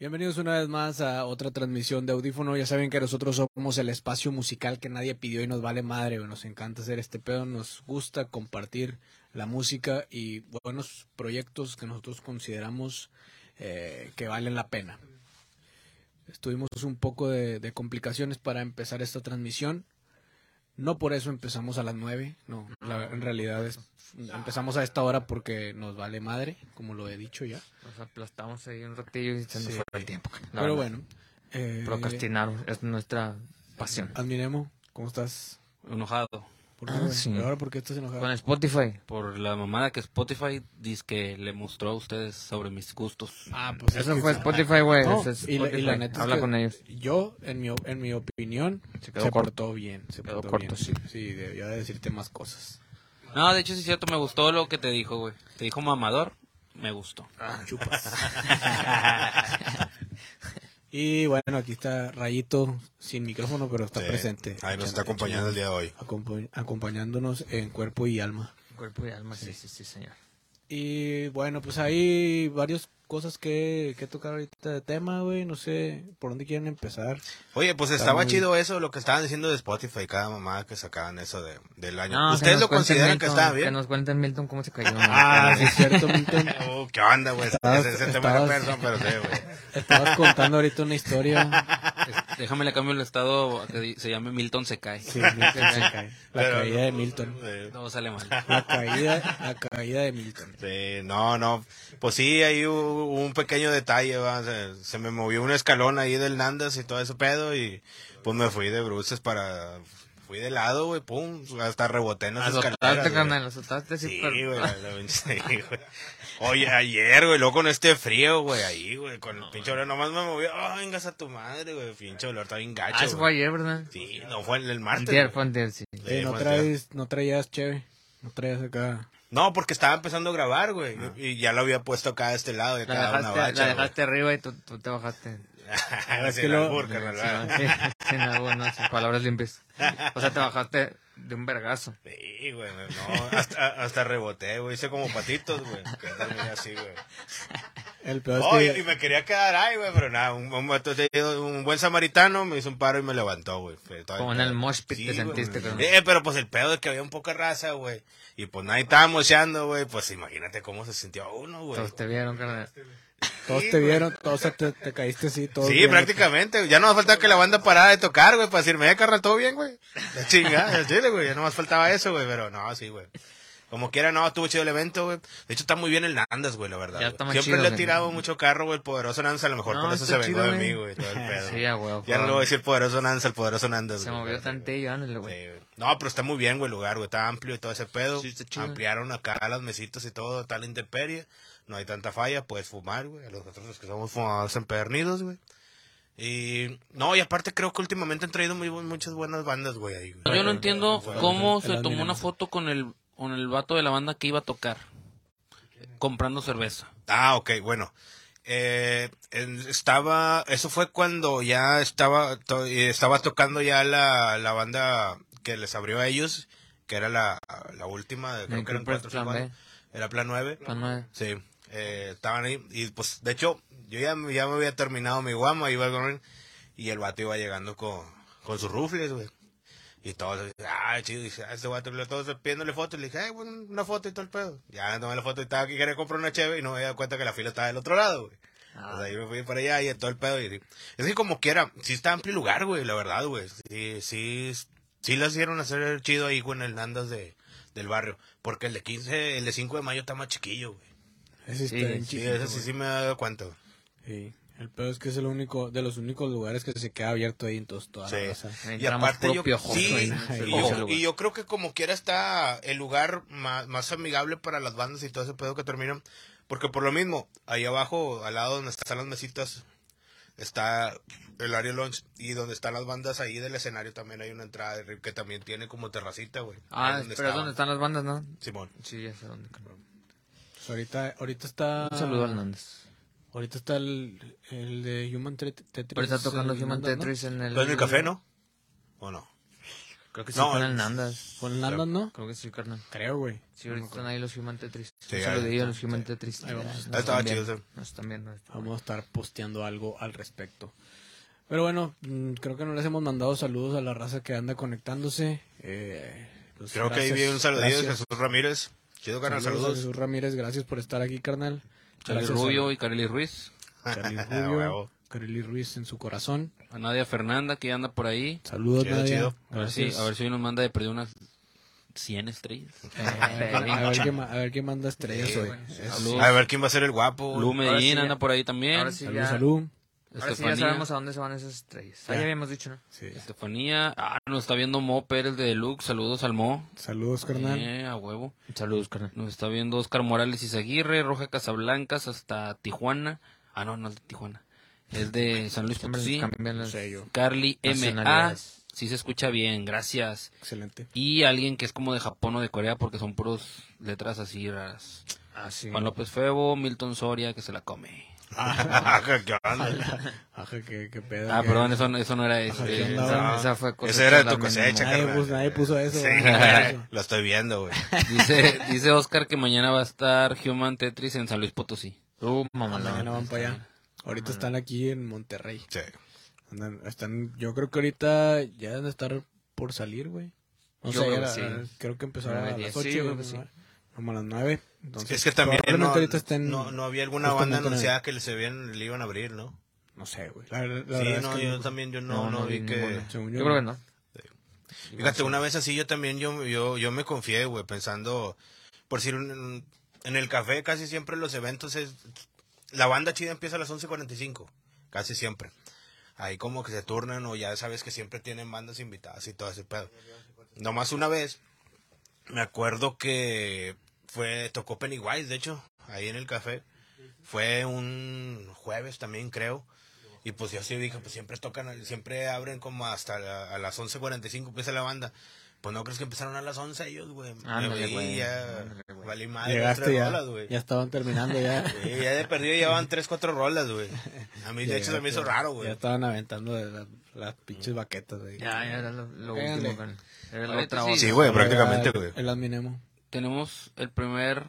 Bienvenidos una vez más a otra transmisión de audífono. Ya saben que nosotros somos el espacio musical que nadie pidió y nos vale madre. Nos encanta hacer este pedo, nos gusta compartir la música y buenos proyectos que nosotros consideramos eh, que valen la pena. Estuvimos un poco de complicaciones para empezar esta transmisión. No por eso empezamos a las 9, no, la- en realidad es, empezamos a esta hora porque nos vale madre, como lo he dicho ya. Nos aplastamos ahí un ratillo y se nos Sí. fue el tiempo. Pero verdad. bueno, eh, Procrastinar es nuestra pasión. Admiremo, ¿cómo estás? enojado ¿Por qué, Ah, sí. ¿Pero ahora por qué estás enojado? Con Spotify. por la mamada que Spotify dice que le mostró a ustedes sobre mis gustos. Ah, pues es Eso fue Spotify, güey. No, Eso es y, la, y la Spotify. neta es Habla que con ellos. Yo, en mi, en mi opinión, Se se, quedó corto. portó bien. Se Quedó portó corto, bien. sí. Sí, debería de decirte más cosas. No, de hecho sí es cierto, me gustó lo que te dijo, güey. Te dijo mamador, me gustó. Chupas. y bueno, aquí está Rayito, sin micrófono, pero está Sí, presente. Ahí nos está acompañando el día de hoy. Acompa- acompañándonos en cuerpo y alma. Cuerpo y alma, sí, sí, sí, señor. Y bueno, pues hay varias cosas que, que tocar ahorita de tema, güey. No sé por dónde quieren empezar. Oye, pues Está estaba muy- chido eso, lo que estaban diciendo de Spotify, cada mamá que sacaban eso de, del año. No, que ¿Ustedes nos lo consideran que Milton, estaba Que bien? nos cuenten Milton cómo se cayó. ¿no? Ah, sí, es cierto, Milton. Oh, ¿Qué onda, güey? Ese, Estabas- ese tema era estabas- perdón, pero sí, güey. Estabas contando ahorita una historia. Es- Déjame le cambio el estado a que di- se llame Milton se cae. Sí, Milton se cae. La Pero caída no, de Milton. sí. Todo sale mal. La caída, la caída de Milton. Sí, no, no. Pues sí, ahí hubo un pequeño detalle, ¿va? Se, se me movió un escalón ahí del Nandas y todo ese pedo y pues me fui de bruces para... Fui de lado, güey, pum, hasta reboté en las escaleras. Azotaste, güey. carnal, azotaste. Sí, güey, sí, güey. Oye, ayer, güey, luego con este frío, güey, ahí, güey, con el pinche olor, nomás me movió, ah, vengas a tu madre, güey, pinche olor, está bien gacho, Ah, eso fue ayer, ¿verdad? Sí, no, fue el, el martes. Antier, fue antier, sí. Sí, no, traes, no traías chévere. No traías acá. No, porque estaba empezando a grabar, güey, y ya lo había puesto acá de este lado, de La cada una dejaste, bacha, la güey. dejaste arriba y tú, tú te bajaste. Sin que lo- albur, palabras limpias. O sea, te bajaste de un vergazo. Sí, güey, no, hasta, hasta reboté, güey, hice como patitos, güey, así, güey. El peor es Oye, que- y me quería quedar ahí, güey, pero nada, un, un, te- un buen samaritano me hizo un paro y me levantó, güey. Como en el mosh pit te güey. sentiste, carnal. Eh, pero pues el pedo de que había un poca raza, güey. Y pues nadie estaba mocheando, güey. Pues imagínate cómo se sintió uno, güey. Todos te vieron, carnal. Todos Sí, te güey. vieron, todos te, te caíste así, todos Sí, prácticamente. Ya no más faltaba que la banda parara de tocar, güey, para decirme, eh, carnal, todo bien, güey. La chingada, chile, güey. Ya no más faltaba eso, güey, pero no, sí, güey. Como quiera, no, estuvo chido el evento, güey. De hecho, está muy bien el Nandas, güey, la verdad. Ya güey. está más Siempre chido, le he güey. tirado mucho carro, güey, el poderoso Nandas. A lo mejor No, por eso se vengó chido, de mí, güey, todo el pedo. Sí. Ya no le voy a decir poderoso Nandas, el poderoso Nandas. Se güey. movió tantillo, ándale, güey. Sí, güey. No, pero está muy bien, güey, el lugar, güey. Está amplio y todo ese pedo. Sí, está chido. Ampliaron acá las mesitas y todo, la intemperie. No hay tanta falla, puedes fumar, güey. A nosotros los que somos fumadores empedernidos, güey. Y no, y aparte creo que últimamente han traído muy, muchas buenas bandas, güey, ahí. güey. Yo no entiendo Bueno, cómo se tomó una foto con el, con el vato de la banda que iba a tocar. Comprando cerveza. Ah, ok, bueno. Eh, estaba, eso fue cuando ya estaba, to- estaba tocando ya la, la banda que les abrió a ellos, que era la, la última, de- creo que eran cuatro Plan. Era Plan 9. Plan nueve. Sí, eh, estaban ahí. Y pues, de hecho, yo ya, ya me había terminado mi guama, iba con y el vato iba llegando con, con sus rufles, güey. Y todos, ah, chido, dice, ah, este vato, todos pidiéndole fotos. Le dije, ay, bueno, una foto y todo el pedo. Ya tomé la foto y estaba aquí, quería comprar una cheve y no me había dado cuenta que la fila estaba del otro lado, güey. O sea, yo me fui para allá y todo el pedo. Y, es que como quiera, sí está amplio lugar, güey, la verdad, güey. Sí, sí, sí lo hicieron hacer chido ahí, güey, en el Nandas de, del barrio. Porque el de 15, el de 5 de mayo está más chiquillo, güey. Ese Sí, Sí, chiquito, ese sí, sí me he dado cuenta, güey. Sí. El peor es que es el único, de los únicos lugares que se queda abierto ahí en todos, toda la Sí. raza. Y aparte yo, sí, ahí. y, yo, y creo que como quiera está el lugar más, más amigable para las bandas y todo ese pedo que terminan. Porque por lo mismo, ahí abajo, al lado donde están las mesitas, está el área lunch y donde están las bandas ahí del escenario también hay una entrada de- que también tiene como terracita, güey. Ah, pero es donde están las bandas, ¿no? Simón. Sí, ya sé dónde. carnal. Pues ahorita, ahorita está. Un saludo a Hernández. Ahorita está el, el de Human Tetris. Pero está tocando en Human. Tetris en el... ¿Lo en el café, no? ¿O no? Creo que sí, No, con el Nandas. ¿Con el Nandan, no? Creo que sí, carnal. Creo, güey. Sí, ahorita están ahí los Human Tetris. Sí, saludillo a está, los Human Tetris. Ahí vamos. Estaba chido, viendo, sí. Nos están viendo. Vamos a estar posteando algo al respecto. Pero bueno, mm, creo que no les hemos mandado saludos a la raza que anda conectándose. Eh, pues, Creo que ahí vi un saludillo de. Jesús Ramírez. Chido, carnal, Saludos saludos. Jesús Ramírez, gracias por estar aquí, carnal. Charlie a- Rubio y Carly Ruiz. Charly Ah, Rubio. Carly Ruiz en su corazón. A Nadia Fernanda, que anda por ahí. Saludos, Chido, Nadia. chido. A ver, si, a ver si hoy nos manda de perder unas 100 estrellas. A ver, a ver qué, ma- a ver qué manda estrellas Sí, hoy. A ver quién va a ser el guapo. Lu sí ya- anda por ahí también. sí Salud, ya- salud. Ahora sí ya sabemos a dónde se van esas estrellas. Ah, Ya. ya habíamos dicho, ¿no? Sí. Estefanía. Ah, nos está viendo Mo Pérez de Deluxe. Saludos al Mo. Saludos, carnal. Eh, a huevo. Saludos, carnal. Nos está viendo Oscar Morales Izaguirre, Roja Casablancas hasta Tijuana. Ah, no, no es de Tijuana. Es de San Luis Siempre Potosí. cambian las- yo. Carly M.A. Nacionalidades. Sí se escucha bien, gracias. Excelente. Y alguien que es como de Japón o de Corea porque son puros letras así raras. Ah, sí. Juan López Febo, Milton Soria, que se la come. ¿Qué onda? Ajá, qué, qué pedo. Ah, qué- perdón, eso, eso no era Ajá, ¿qué este. onda? Esa, esa fue Esa era de tu cosecha. Nadie puso, nadie puso eso. Sí, güey. lo estoy viendo, güey. Dice, dice Oscar que mañana va a estar Human Tetris en San Luis Potosí. Uh, mamalón. Mañana van para allá. Ahorita están aquí en Monterrey. Sí. Andan- están, yo creo que ahorita ya deben de estar por salir, güey. No Yo sé, creo que era- sí. creo que empezaron a las 8. Sí, yo creo que sí. Como a las 9. Entonces, Es que también no, estén, no, no había alguna banda anunciada que les habían, le iban a abrir, ¿no? No sé, güey. La, la sí, es no, que yo también yo no, No, no, no vi que... según Yo creo que no. Fíjate, una vez así yo también, yo, yo, yo me confié, güey, pensando, por decir, un- en el café casi siempre los eventos es, la banda chida empieza a las 11.45, casi siempre. Ahí como que se turnan o ya sabes que siempre tienen bandas invitadas y todo ese pedo. Nomás una vez, me acuerdo que fue, tocó Pennywise, de hecho, ahí en el café. Fue un jueves también, creo. Y pues yo sí dije, pues siempre tocan, siempre abren como hasta la- a las 11.45 empieza la banda. Pues no crees que empezaron a las 11 ellos, güey. Ándale, güey, ya ándale, güey. valí madre, Llegaste tres ya. rolas, güey. ya estaban terminando ya. Sí, ya de perdido llevaban 3, 4 rolas, güey. A mí de hecho se me hizo Llegaste, raro, Ya güey. estaban aventando de la- las pinches baquetas, güey. Ya, ya era lo, lo último, carnal. Era la otra sí. Güey, prácticamente, el- güey. El adminemo. Tenemos el primer.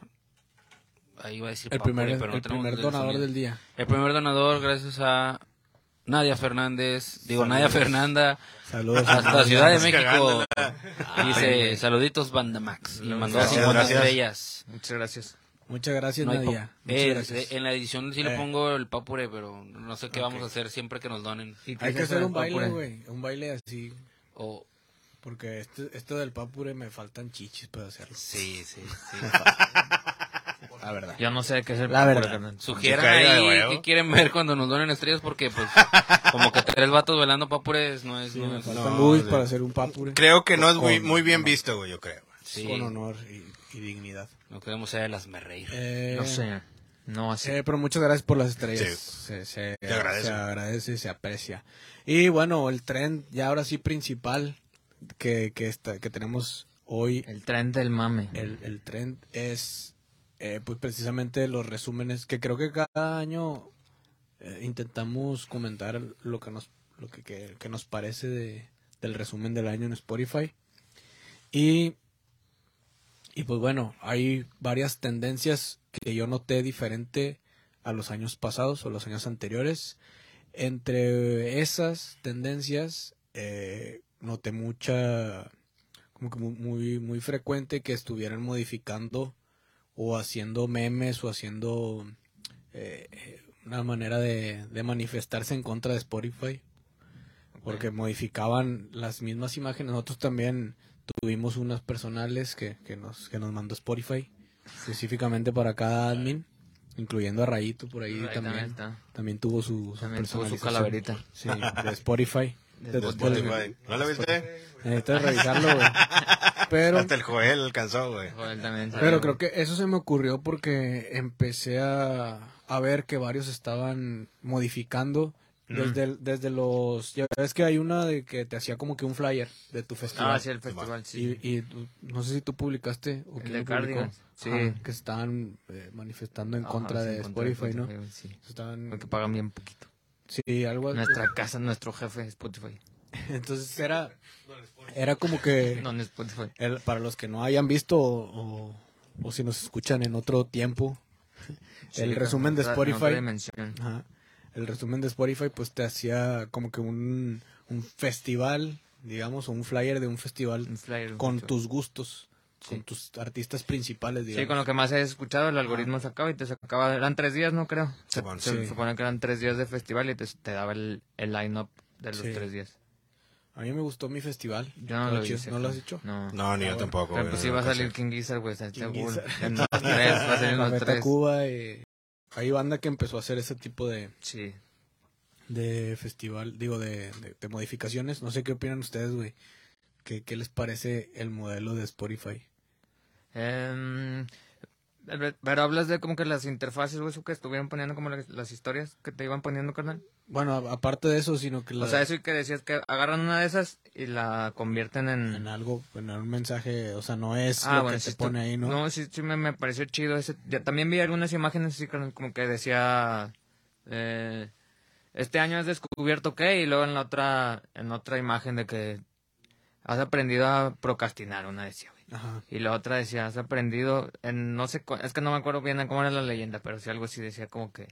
Ahí iba a decir El primer, pero no el primer donador sonido. del día. El primer donador, gracias a Nadia Fernández. Digo, Nadia Fernanda. Saludos. Hasta Ciudad de México. Dice, saluditos Bandamax. Y mandó Gracias, 50 gracias. estrellas. Muchas gracias. Muchas gracias, No Nadia. Muchas Eh, gracias. En la edición sí le Eh. pongo el papure, pero no sé qué vamos a hacer siempre que nos donen. ¿Y qué Hay es que hacer un baile, güey. Un baile así. O, Porque este, esto del papure me faltan chichis para hacerlo. sí, sí, sí. La verdad. Yo no sé qué es el La papure, verdad. Sugieran ahí qué quieren ver cuando nos donen estrellas, porque pues como que tres vatos bailando papures no es... Sí, no me es- no, para hacer un papure. Creo que no es muy, muy bien visto, güey, yo creo. sí, Con honor y, y dignidad. no queremos ser las merreír. Eh, No sé. No así. eh, pero muchas gracias por las estrellas. Sí. Se, se- se agradece y se aprecia. Y bueno, el tren ya ahora sí principal que, que, está, que tenemos hoy, El tren del mame. el, el tren es eh, pues precisamente los resúmenes que creo que cada año eh, intentamos comentar lo que nos lo que, que- que nos parece de, del resumen del año en Spotify. Y y pues bueno hay varias tendencias que yo noté diferente a los años pasados o los años anteriores. Entre esas tendencias eh, noté mucha como que mu- muy muy frecuente que estuvieran modificando o haciendo memes o haciendo eh, una manera de, de manifestarse en contra de Spotify porque modificaban las mismas imágenes nosotros también tuvimos unas personales que, que nos que nos mandó Spotify específicamente para cada admin incluyendo a Rayito por ahí también también está. también tuvo su, su También tuvo su personalización. calaverita. sí de Spotify De De- Spotify. ¿No lo viste? necesitas revisarlo güey pero Hasta el Joel alcanzó, güey. Joder, también Pero creo que eso se me ocurrió porque empecé a, a ver que varios estaban modificando desde, el- desde los... Ya ves que hay una de que te hacía como que un flyer de tu festival. Ah, sí, el festival, sí. Y, y no sé si tú publicaste o El quién publicó. Sí. Ajá, que estaban eh, manifestando en Ajá, contra sí, de en contra Spotify, ¿no? Sí. Estaban... Porque pagan bien poquito. Sí, algo así. Nuestra casa, nuestro jefe Spotify. Entonces era, era como que, No, en Spotify. el- para los que no hayan visto o, o- o si nos escuchan en otro tiempo, el Sí, resumen de Spotify, ajá, el resumen de Spotify pues te hacía como que un, un festival, digamos, o un flyer de un festival Un flyer, con mucho. tus gustos, con tus artistas principales, digamos. Sí, con lo que más has escuchado, el algoritmo sacaba y te sacaba. Eran tres días, ¿no? Creo. Se, Simón, se sí. supone que eran tres días de festival y te, te daba el, el line-up de los Sí. tres días. A mí me gustó mi festival. Yo no lo hice. ¿No lo has hecho? No. No, ni yo bueno. tampoco. Pero pues sí va a salir. King Gizzard, güey. está King. Gizzard. En los tres, va a salir los tres. Cuba. eh, hay banda que empezó a hacer ese tipo de, Sí. de festival, digo, de, de- de modificaciones. No sé qué opinan ustedes, güey. ¿Qué, ¿Qué les parece el modelo de Spotify? Em, pero hablas de como que las interfaces o eso que estuvieron poniendo como las, las historias que te iban poniendo, carnal. Bueno, a- aparte de eso, sino que O la- sea, eso y que decías que agarran una de esas y la convierten en... en algo, en un mensaje, o sea, no es Ah, lo bueno, que sí te pone ahí, ¿no? No, sí, sí me, me pareció chido ese. ya también vi algunas imágenes así carnal, como que decía eh, este año has descubierto qué y luego en la otra en otra imagen de que has aprendido a procrastinar, una decía. Ajá. Y la otra decía, has aprendido en no sé, es que no me acuerdo bien cómo era la leyenda, pero sí algo así decía como que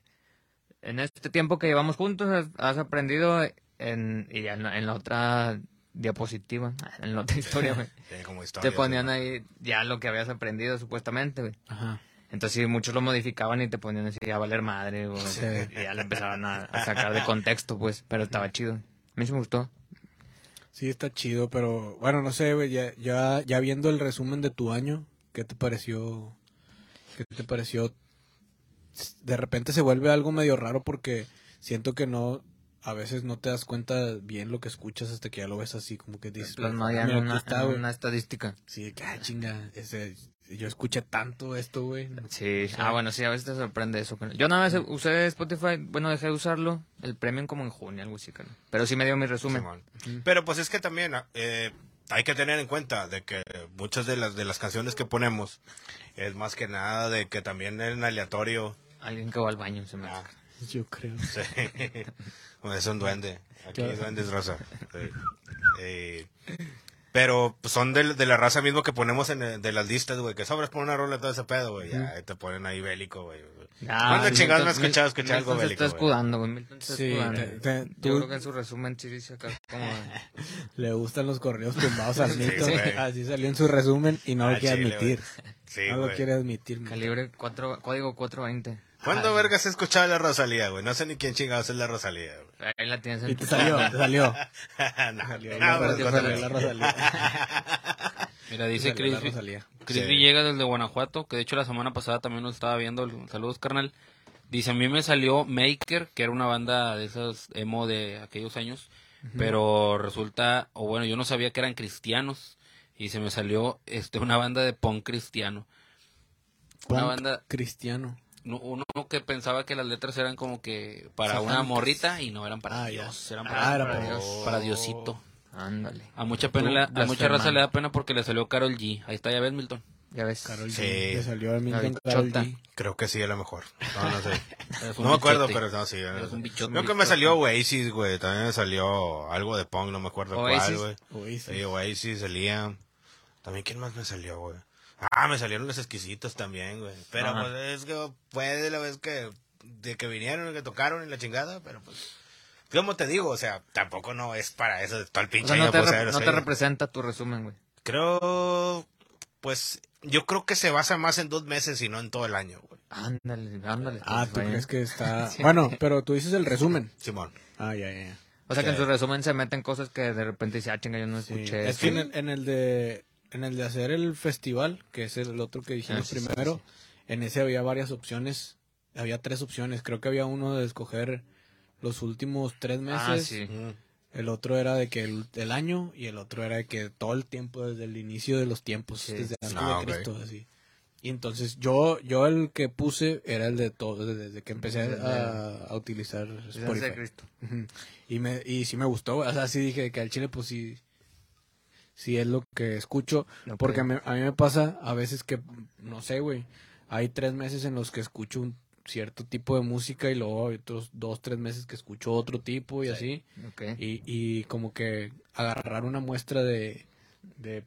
en este tiempo que llevamos juntos has, has aprendido en y en la, en la otra diapositiva, en la otra historia, güey. Sí, como historia, Te ponían ahí ya lo que habías aprendido supuestamente, güey. Ajá. Entonces sí, muchos lo modificaban y te ponían así a valer madre, güey. Sí. Y ya le empezaban a, a sacar de contexto, pues. Pero estaba chido. A mí sí me gustó. Sí, está chido, pero bueno, no sé, güey, ya, ya, ya viendo el resumen de tu año, ¿qué te pareció? ¿Qué te pareció? De repente se vuelve algo medio raro porque siento que no, a veces no te das cuenta bien lo que escuchas hasta que ya lo ves así, como que dices, Plasmado ya en "Mira, aquí una, está, en güey". una estadística. Sí, que, ah, chinga, ese, yo escuché tanto esto, güey. Sí. O sea, ah, bueno, sí, a veces te sorprende eso. Yo nada más usé Spotify, bueno, dejé de usarlo, el premium como en junio, algo así. Pero sí me dio mi resumen. Pero pues es que también eh, hay que tener en cuenta de que muchas de las de las canciones que ponemos es más que nada de que también en aleatorio Alguien que va al baño se me Ah, Yo creo. sí. es un duende. Aquí Claro. hay duendes raza. Sí. Eh, pero pues, son de, de la raza mismo que ponemos en eh, de las listas, güey. Que sobres por una rola todo ese pedo, güey. Ya te ponen ahí bélico, güey. Ah, ¿Cuándo chingados me has escuchado escuchar algo Milton se bélico, está güey? escudando, güey. Milton se está Sí, escudando. te- te- Yo tú- creo que en su resumen sí dice acá como... Le gustan los correos tumbados al Sí, Milton. güey. Así salió en su resumen y no Ah, lo quiere chile, admitir. Sí, no lo güey. quiere admitir. Milton. Calibre 4, código 420. ¿Cuándo vergas he escuchado la Rosalía, güey? No sé ni quién chingados es la Rosalía, güey. Ahí la tienes en Y te salió, te salió. no, Salió la Rosalía. Mira, dice Chris. Chris Ay. Villegas desde Guanajuato, que de hecho la semana pasada también lo estaba viendo. Saludos, carnal. Dice, a mí me salió Maker, que era una banda de esas emo de aquellos años, pero resulta, o bueno, yo no sabía que eran cristianos, y se me salió este una banda de punk cristiano. Una banda, cristiano. No- uno que pensaba que las letras eran como que para una Satánicas. morrita y no eran para Ah, ya. Dios, eran Ah, para, era para para- Dios, para Diosito. Ándale. A mucha pena, le- a mucha raza le da pena porque le salió Carol G. Ahí está, ya ves, Milton. Ya ves. Carol Sí. G. Le salió a Milton Carol. G. Creo que sí, a lo mejor. No, no sé. No me acuerdo, pero no, sí. Eres un bichote. Creo que me salió Oasis, güey. También me salió algo de punk, no me acuerdo cuál, Oasis. güey. Oasis. Sí, Oasis, salía. También, ¿quién más me salió, güey? Ah, me salieron los exquisitos también, güey. Pero Ajá. pues es que fue de la vez que, de que vinieron y que tocaron y la chingada, pero pues. Como te digo, o sea, tampoco no es para eso de todo el O pinche sea, año, no te, rep- no sí. te representa tu resumen, güey. Creo, pues, yo creo que se basa más en dos meses y no en todo el año, güey. Ándale, ándale. Ah, ¿tú Spotify, crees que está...? Bueno, pero tú dices el resumen. Simón. Ah, ya, ya, ya. O sea, que en Sí. su resumen se meten cosas que de repente dice, ah, chinga, yo no Sí, escuché Es eso. que en el, en el de en el de hacer el festival, que es el otro que dijimos Ah, sí, sí, primero, en ese había varias opciones, había tres opciones, creo que había uno de escoger los últimos tres meses, Ah, sí. Ujú. el otro era de que el, el año y el otro era de que todo el tiempo desde el inicio de los tiempos, Sí. desde antes Ah, de. Cristo, así. Y entonces yo yo el que puse era el de todo, desde, que empecé a, a utilizar Desde Spotify. Cristo. Y me y sí me gustó, o sea, sí dije que al chile pues sí sí es lo que escucho, porque a mí me pasa a veces que no sé, güey, hay tres meses en los que escucho un cierto tipo de música y luego hay otros dos, tres meses que escucho otro tipo y así. Y, y como que agarrar una muestra de, de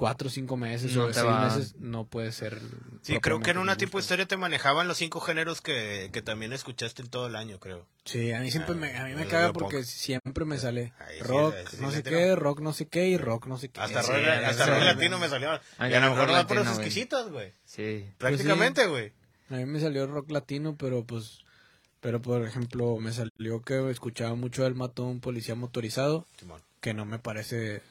cuatro o cinco meses No o seis va- meses no puede ser. Sí, creo que en una tipo de historia te manejaban los cinco géneros que, que también escuchaste en todo el año, creo. Sí, a mí siempre Ah, me, a mí me lo caga porque siempre me sale sí, rock, sí, no sé qué, rock no sé qué y rock no sé qué. Hasta, Sí, rock, hasta latino me salió. Ah, y a lo mejor no güey. exquisitas, güey. Sí. Prácticamente, güey. A mí me salió rock latino, pero pues, pero por ejemplo me salió que escuchaba mucho el mató a un policía motorizado, que no me parece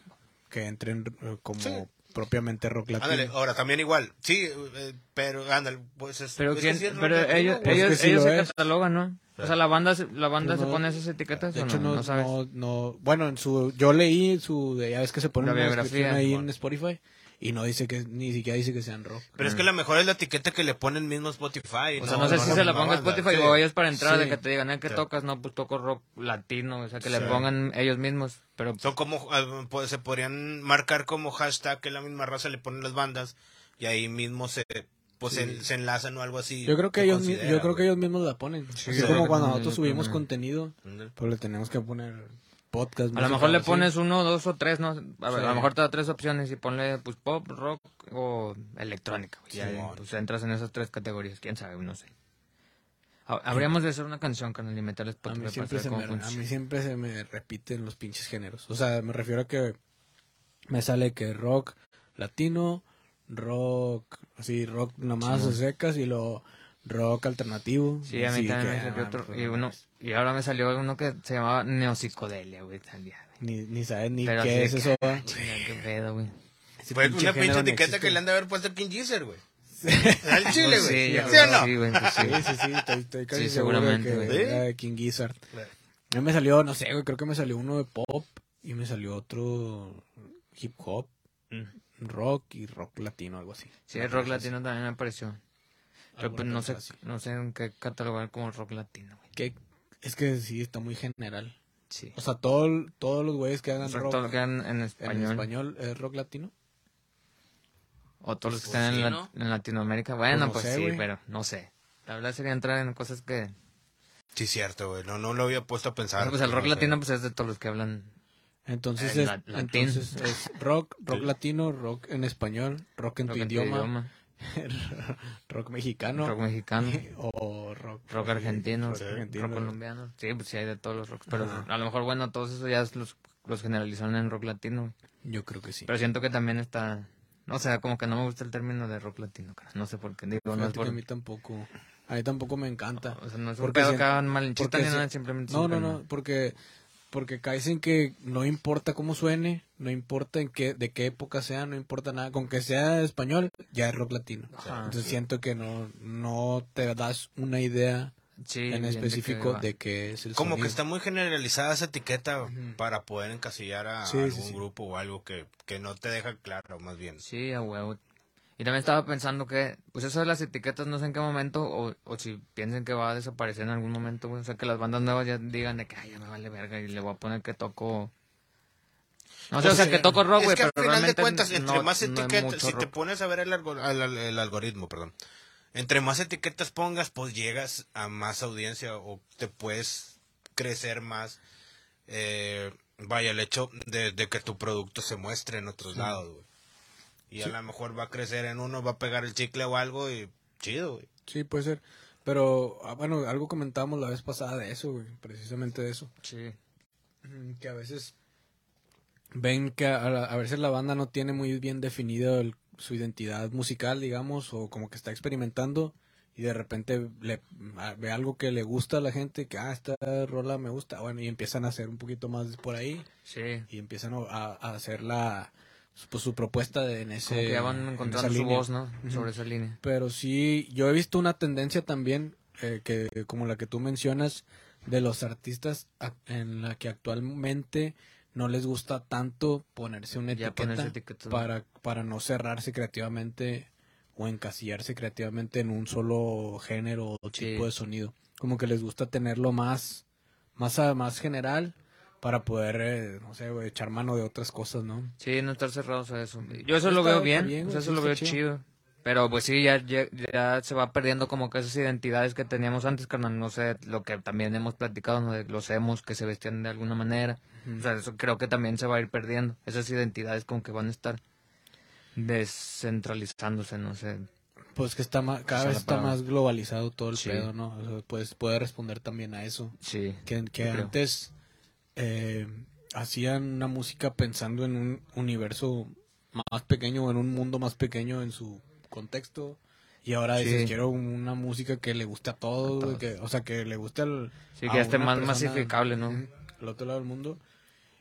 que entre en, eh, como Sí. Propiamente rock latino. Ándale, ahora también igual. Sí, eh, pero ándale, pues es, Pero, es que quién, sí es rock pero latino, ellos. Pues ellos, que sí ellos lo se es. catalogan, ¿no? O sea, la banda, se- la banda Pues se no. pone esas etiquetas De o hecho, no, no, no sabes. no, no- bueno, en su, yo leí su, de, ya ves que se pone La una biografía, ahí en Spotify y no dice que, ni siquiera dice que sean rock. Pero es que la mejor es la etiqueta que le ponen mismo Spotify. O sea, no, sé si se la ponga Spotify o ellos para entrar Sí. de que te digan, ¿eh, ¿qué Sí. tocas? No, pues toco rock latino, o sea, que le pongan ellos mismos, pero Son como, ah, pues, se podrían marcar como hashtag que la misma raza le ponen las bandas y ahí mismo se, pues, se, se enlazan o algo así. Yo creo que ellos, yo creo que ellos mismos la ponen. Sí, Así yo como cuando nosotros subimos contenido, pues le tenemos que poner podcast. a lo mejor le así. pones uno, dos o tres, ¿no? A ver, Sí. a lo mejor te da tres opciones y ponle pues pop, rock o electrónica. Ya, Simón. pues entras en esas tres categorías, quién sabe, no sé. Ha- Habríamos de hacer una canción, canal, y meterle A mí, siempre se me, a mí siempre se me repiten los pinches géneros. O sea, me refiero a que me sale que rock latino, rock, así, rock nomás Simón. secas y luego rock alternativo. Sí, a mí también que, me salió ah, otro. pues, Y, no uno, y ahora me salió uno que se llamaba Neopsicodelia, güey. Salía, güey. Ni, ni sabes ni Pero qué es eso. ah, chinga, qué pedo, güey. Fue una pinche etiqueta que le han de haber puesto el King Gizzard, güey. Al chile, Pues güey. sí, yo ¿Sí creo o no? sí, güey, pues sí. Sí, sí, sí, estoy, estoy casi Sí, seguro seguramente, que güey. era de King Gizzard. A mí me salió, no sé, güey, creo que me salió uno de pop y me salió otro hip hop, rock y rock latino, algo así. Sí, el rock latino también me pareció. Pero pues no sé, así. no sé en qué catalogar como rock latino, güey. Que es que sí, está muy general. Sí. O sea, todo, todos los güeyes que hagan O sea, rock todos los que hagan en en español. español es rock latino. O todos los que Pues están sí, en, la- ¿no? en Latinoamérica. Bueno, no pues, sé, sí, güey. pero no sé. La verdad sería entrar en cosas que... Sí, cierto, güey. No, no lo había puesto a pensar. pues el rock No sé. latino pues es de todos los que hablan... Entonces, Eh, es, la- entonces es rock, rock latino, rock en español, rock en rock tu en tu idioma, rock mexicano Rock mexicano. o rock, Rock argentino, rock argentino. rock colombiano. Sí, pues sí hay de todos los rocks. Pero Ajá. a lo mejor, bueno, todos esos ya los, los generalizaron en rock latino. Yo creo que sí. Pero siento que también está... No sé, como que no me gusta el término de rock latino, cara. No sé por qué. Digo, no es por... a mí tampoco, a mí tampoco me encanta. O sea, no es un Porque pedo si- que hagan ni si- nada, simplemente... No, no, un no, porque porque caes en que no importa cómo suene, no importa en qué de qué época sea, no importa nada, con que sea español ya es rock latino. Ajá. Entonces siento que no no te das una idea Sí, en específico de qué es el Como que está muy generalizada esa etiqueta para poder encasillar a Sí, sí, algún sí. grupo o algo que, que no te deja claro, más bien. Sí, a huevo. Y también estaba pensando que, pues eso de las etiquetas, no sé en qué momento, o, o si piensen que va a desaparecer en algún momento. O sea, que las bandas nuevas ya digan de que, ay, ya me vale verga, y le voy a poner que toco... No sé, Pues, o sea, eh, que toco rock, es güey, que pero al final de cuentas, entre no- más etiquetas, si te pones a ver el algoritmo, perdón, entre más etiquetas pongas, pues llegas a más audiencia o te puedes crecer más. eh, vaya, el hecho de, de que tu producto se muestre en otros lados, güey. Y a lo mejor va a crecer en uno, va a pegar el chicle o algo y chido, güey. Sí, puede ser. Pero ah, bueno, algo comentábamos la vez pasada de eso, güey, precisamente de eso. Sí. Mm, que a veces ven que a, la- a veces la banda no tiene muy bien definido el- su identidad musical, digamos, o como que está experimentando y de repente le a- ve algo que le gusta a la gente, que ah, esta rola me gusta, bueno, y empiezan a hacer un poquito más por ahí Sí. y empiezan a, a hacer la pues, su propuesta de, en ese Como que ya van en encontrando esa su línea. voz, ¿no? Sobre esa línea. Pero sí, yo he visto una tendencia también, eh, que como la que tú mencionas, de los artistas en la que actualmente no les gusta tanto ponerse una etiqueta, para, para no cerrarse creativamente o encasillarse creativamente en un solo género o Sí. tipo de sonido. Como que les gusta tenerlo más, más, a- más general para poder, eh, no sé, güey, echar mano de otras cosas, ¿no? Sí, no estar cerrados a eso. Yo eso lo veo bien, bien, o sea, güey, eso lo veo chido. chido. Pero pues sí, ya, ya, ya se va perdiendo como que esas identidades que teníamos antes, carnal. No sé, lo que también hemos platicado, ¿no? de los emos que se vestían de alguna manera. O sea, eso creo que también se va a ir perdiendo. Esas identidades como que van a estar descentralizándose, no sé. Pues que está más, cada vez está más globalizado todo el Sí. pedo, ¿no? O sea, pues puede responder también a eso. Sí. Que, que antes eh, hacían una música pensando en un universo más pequeño o en un mundo más pequeño en su contexto. Y ahora dices, Sí. quiero una música que le guste a todos, que, o sea, que le guste al... Sí, que esté más masificable, ¿no? Al otro lado del mundo.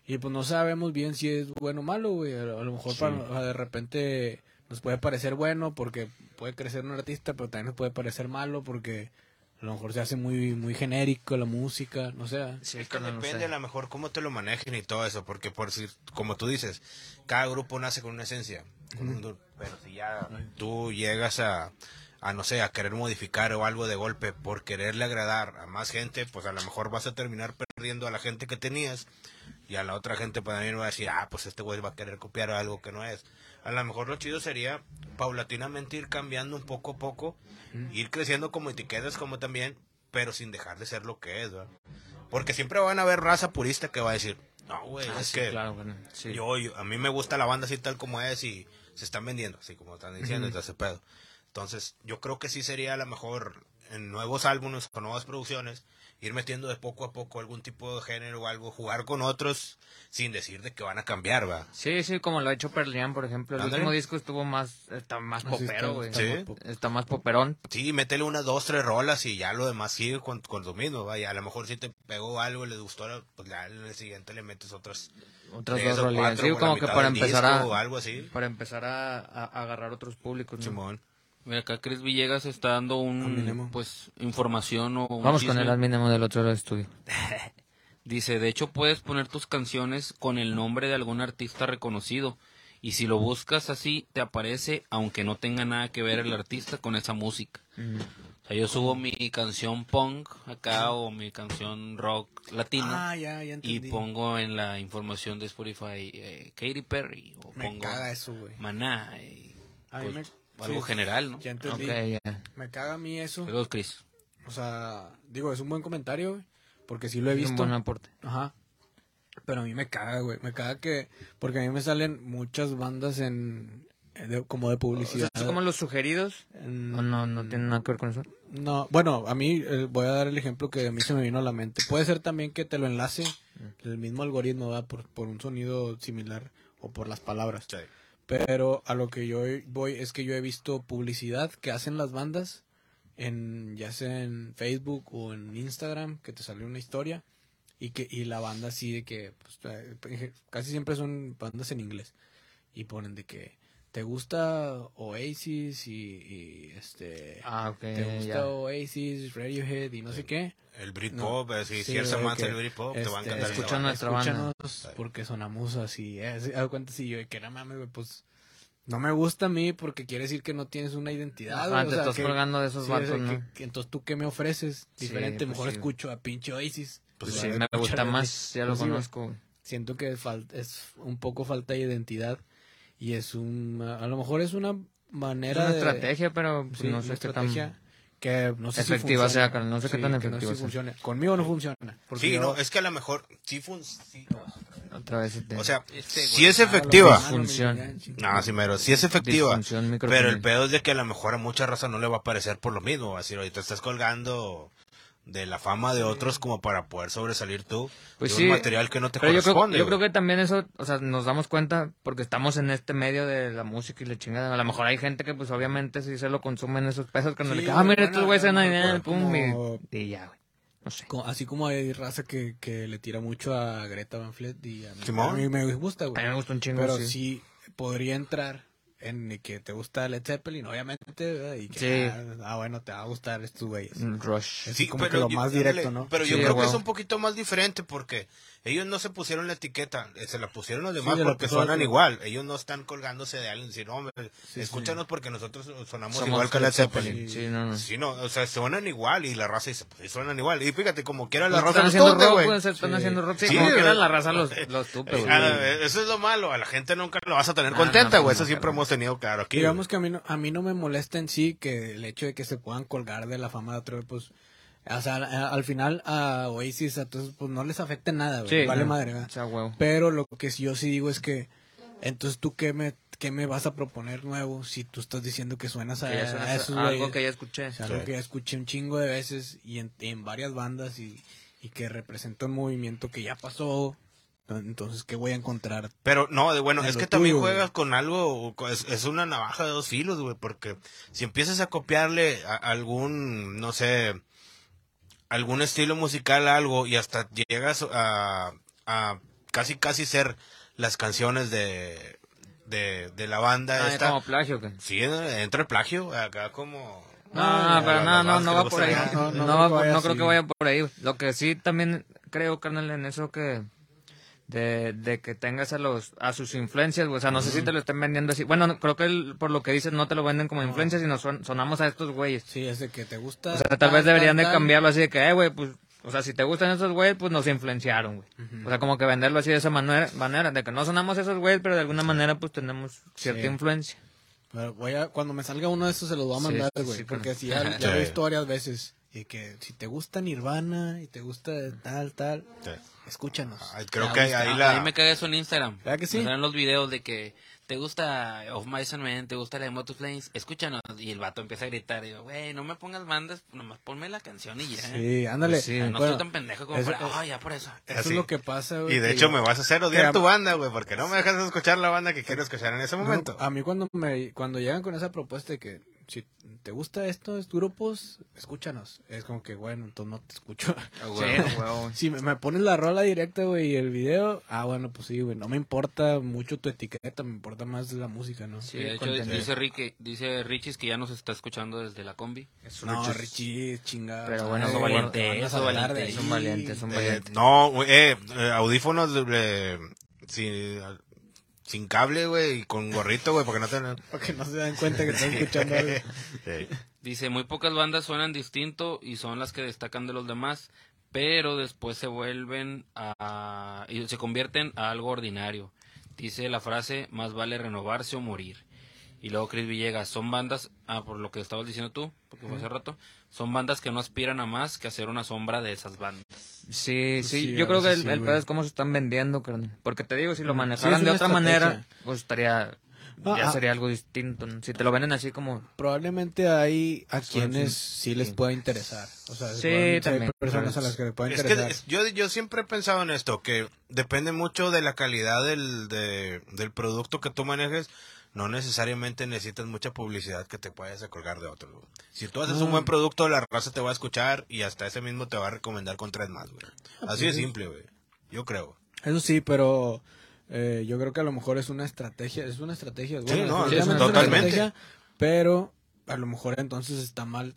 Y pues no sabemos bien si es bueno o malo, güey. A, lo mejor Sí. para- de repente nos puede parecer bueno porque puede crecer un artista, pero también nos puede parecer malo porque a lo mejor se hace muy muy genérico la música, no sé. Sí, Es que no depende sé. a lo mejor cómo te lo manejen y todo eso, porque por si, como tú dices, cada grupo nace con una esencia, con un pero si ya tú llegas a, a, no sé, a querer modificar o algo de golpe por quererle agradar a más gente, pues a lo mejor vas a terminar perdiendo a la gente que tenías y a la otra gente pues también va a decir, ah, pues este güey va a querer copiar algo que no es. A lo mejor lo chido sería paulatinamente ir cambiando un poco a poco, ir creciendo como etiquetas como también, pero sin dejar de ser lo que es, ¿verdad? Porque siempre van a haber raza purista que va a decir, no, güey, Ah, es sí, que claro, bueno, sí. yo, yo- a mí me gusta la banda así tal como es y se están vendiendo, así como están diciendo, y todo ese pedo. Entonces, yo creo que sí sería a lo mejor en nuevos álbumes o nuevas producciones, ir metiendo de poco a poco algún tipo de género o algo, jugar con otros sin decir de que van a cambiar, va. Sí, sí, como lo ha hecho Pearl Jam, por ejemplo. El último disco estuvo más, está más Así popero, está, güey. está Sí. más pop. Está más poperón. Sí, métele unas dos, tres rolas y ya lo demás sigue con, con lo mismo, vaya. A lo mejor si te pegó algo y le gustó, pues ya en el siguiente le metes otras Otras tres dos cuatro Sí, como que para empezar disco a, algo así. para empezar a, a- a agarrar otros públicos. ¿no? Simón. Mira, acá Chris Villegas está dando un, pues, información o un Vamos con el adminemo del otro lado del estudio. Dice, de hecho puedes poner tus canciones con el nombre de algún artista reconocido y si lo buscas así te aparece aunque no tenga nada que ver el artista con esa música. O sea, yo subo mi canción punk acá o mi canción rock latino Ah, ya, ya y pongo en la información de Spotify eh, Katy Perry o me pongo caga eso, güey. Maná y A mí pues, algo sí, general, ¿no? Ya entendí. Ok, ya. Me caga a mí eso. Saludos, Chris. O sea, digo, es un buen comentario, güey, porque sí lo he Es un visto. buen aporte. Ajá. Pero a mí me caga, güey. Me caga que. Porque a mí me salen muchas bandas en. de- como de O sea, publicidad. ¿Es como los sugeridos? en- ¿O no, no tiene nada que ver con eso? No, bueno, a mí eh, voy a dar el ejemplo que a mí se me vino a la mente. Puede ser también que te lo enlace el mismo algoritmo, ¿verdad? Por, por un sonido similar o por las palabras. Sí. Pero a lo que yo voy es que yo he visto publicidad que hacen las bandas en ya sea en Facebook o en Instagram que te sale una historia y que y la banda así de que pues, eh, casi siempre son bandas en inglés y ponen de que te gusta Oasis y, y, este Ah, ok, te gusta. Oasis, Radiohead y no sé qué. El Britpop, eh, si, Sí, que, del Britpop, te va a este, encantar. esa escucha banda. nuestra banda. Escúchanos porque sonamos así. Eh, cuenta si yo que no mames, güey, pues no me gusta a mí porque quiere decir que no tienes una identidad. O te sea, estás que- colgando de esos sí, vatos, ¿no? que entonces tú qué me ofreces Sí, diferente, pues mejor sí. escucho a pinche Oasis. Pues Pues, sí, me gusta más, ya lo Pues conozco. Siento que es un poco falta de identidad y es un a lo mejor es una Es manera una de estrategia, pero pues, sí, no sé qué estrategia tan... que no sé si efectiva funciona. sea, no sé qué tan que no sé efectiva si sea. funciona. Conmigo no funciona. Sí, yo- no, es que a lo mejor sí funciona. Otra vez. este, O sea, Este, sí es Ah, efectiva. mismo, No, sí, mero, sí es efectiva. Pero el pedo es de que a lo mejor a mucha raza no le va a parecer por lo mismo. Así ahorita estás colgando de la fama de otros como para poder sobresalir tú Pues de sí, un material que no te Pero yo creo, corresponde. yo creo que también eso, o sea, nos damos cuenta porque estamos en este medio de la música y la chingada. A lo mejor hay gente que, pues, obviamente, sí se lo consumen esos pesos que no Sí, le ah, mira, estos güeyes a a pum, y, como- y ya, güey. No sé. Así como hay raza que, que le tira mucho a Greta Van Fleet y a mí, Simón. a mí me gusta, A güey. mí me gusta un chingo, Pero sí. sí podría entrar en que te gusta Led Zeppelin, obviamente, ¿verdad? y que, Sí. ah, ah, bueno, te va a gustar estos güeyes. Un Rush. Es Sí, como pero que lo yo- más directo, ¿no? Pero Sí, yo creo que güey. es un poquito más diferente porque ellos no se pusieron la etiqueta, eh, se la pusieron los demás porque suenan igual. Ellos no están colgándose de alguien, sino, hombre, Sí, escúchanos porque nosotros sonamos Somos igual que Led Zeppelin. Sí, no, no. Sí, no, o sea, suenan igual y la raza dice, pues suenan igual. Y fíjate, como quiera la Pues raza están los haciendo tunde, rock, güey. güey, están haciendo rock. Sí, como güey. quiera la raza los, los tupe, Eh, güey. ah, eso es lo malo, a la gente nunca lo vas a tener No, contenta, no, güey. eso siempre claro. Hemos tenido claro aquí. Digamos güey. que a mí, no, a mí no me molesta en sí que el hecho de que se puedan colgar de la fama de otro, pues, o sea, a- al final a Oasis, a todos, pues no les afecta nada, güey, Sí, vale no. madre. Pero lo que sí- yo sí digo es que, entonces tú qué me, qué me vas a proponer nuevo si tú estás diciendo que suenas a, Que a esos algo que ya escuché. O sea, algo que ya escuché un chingo de veces y en, en varias bandas y, y que representa un movimiento que ya pasó. Entonces, ¿qué voy a encontrar? Pero no, de- bueno, En es que también güey. juegas con algo, es, es una navaja de dos filos, güey, porque si empiezas a copiarle a algún, no sé, algún estilo musical, a algo, y hasta llegas a, a casi, casi ser las canciones de, de, de la banda Ah, esta. como plagio, que. Sí, entra el plagio, acá como... No, No, no, no, no va por ahí. No, No, no no creo que vaya por ahí. Lo que sí también creo, carnal, en eso que de, de que tengas a los a sus influencias, güey. o sea, no sé si te lo estén vendiendo así. Bueno, no- creo que el- por lo que dices no te lo venden como influencias, sino son- sonamos a estos güeyes. Sí, es de que te gusta. O sea, tal vez deberían de cambiarlo así de que, eh, güey, pues, o sea, si te gustan esos güeyes, pues nos influenciaron, güey. O sea, como que venderlo así de esa manera, manera, de que no sonamos esos güeyes, pero de alguna manera, pues tenemos cierta Sí. influencia. Pero voy a, cuando me salga uno de esos se los voy a mandar, sí, güey. sí, porque si ya, ya lo he visto varias veces. Y que si te gusta Nirvana y te gusta tal, tal, Sí. Escúchanos. Ay, creo que ahí la- A mí me caga eso en Instagram. ¿Verdad que sí? Me salen los videos de que te gusta Of Mice and Men, te gusta la de Moto Flames, escúchanos. Y el vato empieza a gritar. Y yo, güey, no me pongas bandas, nomás ponme la canción y ya. Sí, ándale. Pues sí, No Bueno, soy tan pendejo como eso- para, ah, ya por eso. Eso Así. es lo que pasa, güey. Y de hecho yo- me vas a hacer odiar a- tu banda, güey, porque no me dejas escuchar la banda que quiero escuchar en ese No, momento. a mí cuando me cuando llegan con esa propuesta de que si te gusta estos grupos, escúchanos. Es como que, bueno, entonces no te escucho. Ah, Sí, si me, me pones la rola directa, güey, y el video, ah, bueno, pues sí, güey. No me importa mucho tu etiqueta, me importa más la música, ¿no? Sí, de hecho, contenido. dice, Ricky, dice Richis que ya nos está escuchando desde la combi. No, Richie, chingada. Pero bueno, madre, eso valiente, te van a eso sacar valiente, de es un ahí. valiente, es un Eh, valiente. no, eh, eh, audífonos eh, sin, sin cable, güey, y con gorrito, güey, porque no te... Para que no se den cuenta que están escuchando algo. Sí. Dice, muy pocas bandas suenan distinto y son las que destacan de los demás, pero después se vuelven a... y se convierten a algo ordinario. Dice la frase, más vale renovarse o morir. Y luego Chris Villegas, son bandas, ah, por lo que estabas diciendo tú, porque fue hace rato, son bandas que no aspiran a más que hacer una sombra de esas bandas. Sí, sí, Sí, yo creo que el, sí, el pedo es cómo se están vendiendo, carnal. Porque te digo, si lo Sí, manejaran es de otra manera, estrategia. pues estaría, Ah, ya ah. sería algo distinto. ¿no? Si te lo venden así como, Probablemente hay a quienes sí. sí les Sí. pueda interesar. O sea, Sí, probablemente hay también. personas a las que les pueda Es que interesar. es- yo, yo siempre he pensado en esto, que depende mucho de la calidad del, de- del producto que tú manejes. No necesariamente necesitas mucha publicidad que te puedas colgar de otro. güey. Si tú haces un No. buen producto, la raza te va a escuchar y hasta ese mismo te va a recomendar con tres más, güey. Así de pues, simple, güey. Yo creo. Eso sí, pero eh, yo creo que a lo mejor es una estrategia, es una estrategia. Sí, bueno, no, es una totalmente. estrategia, pero a lo mejor entonces está mal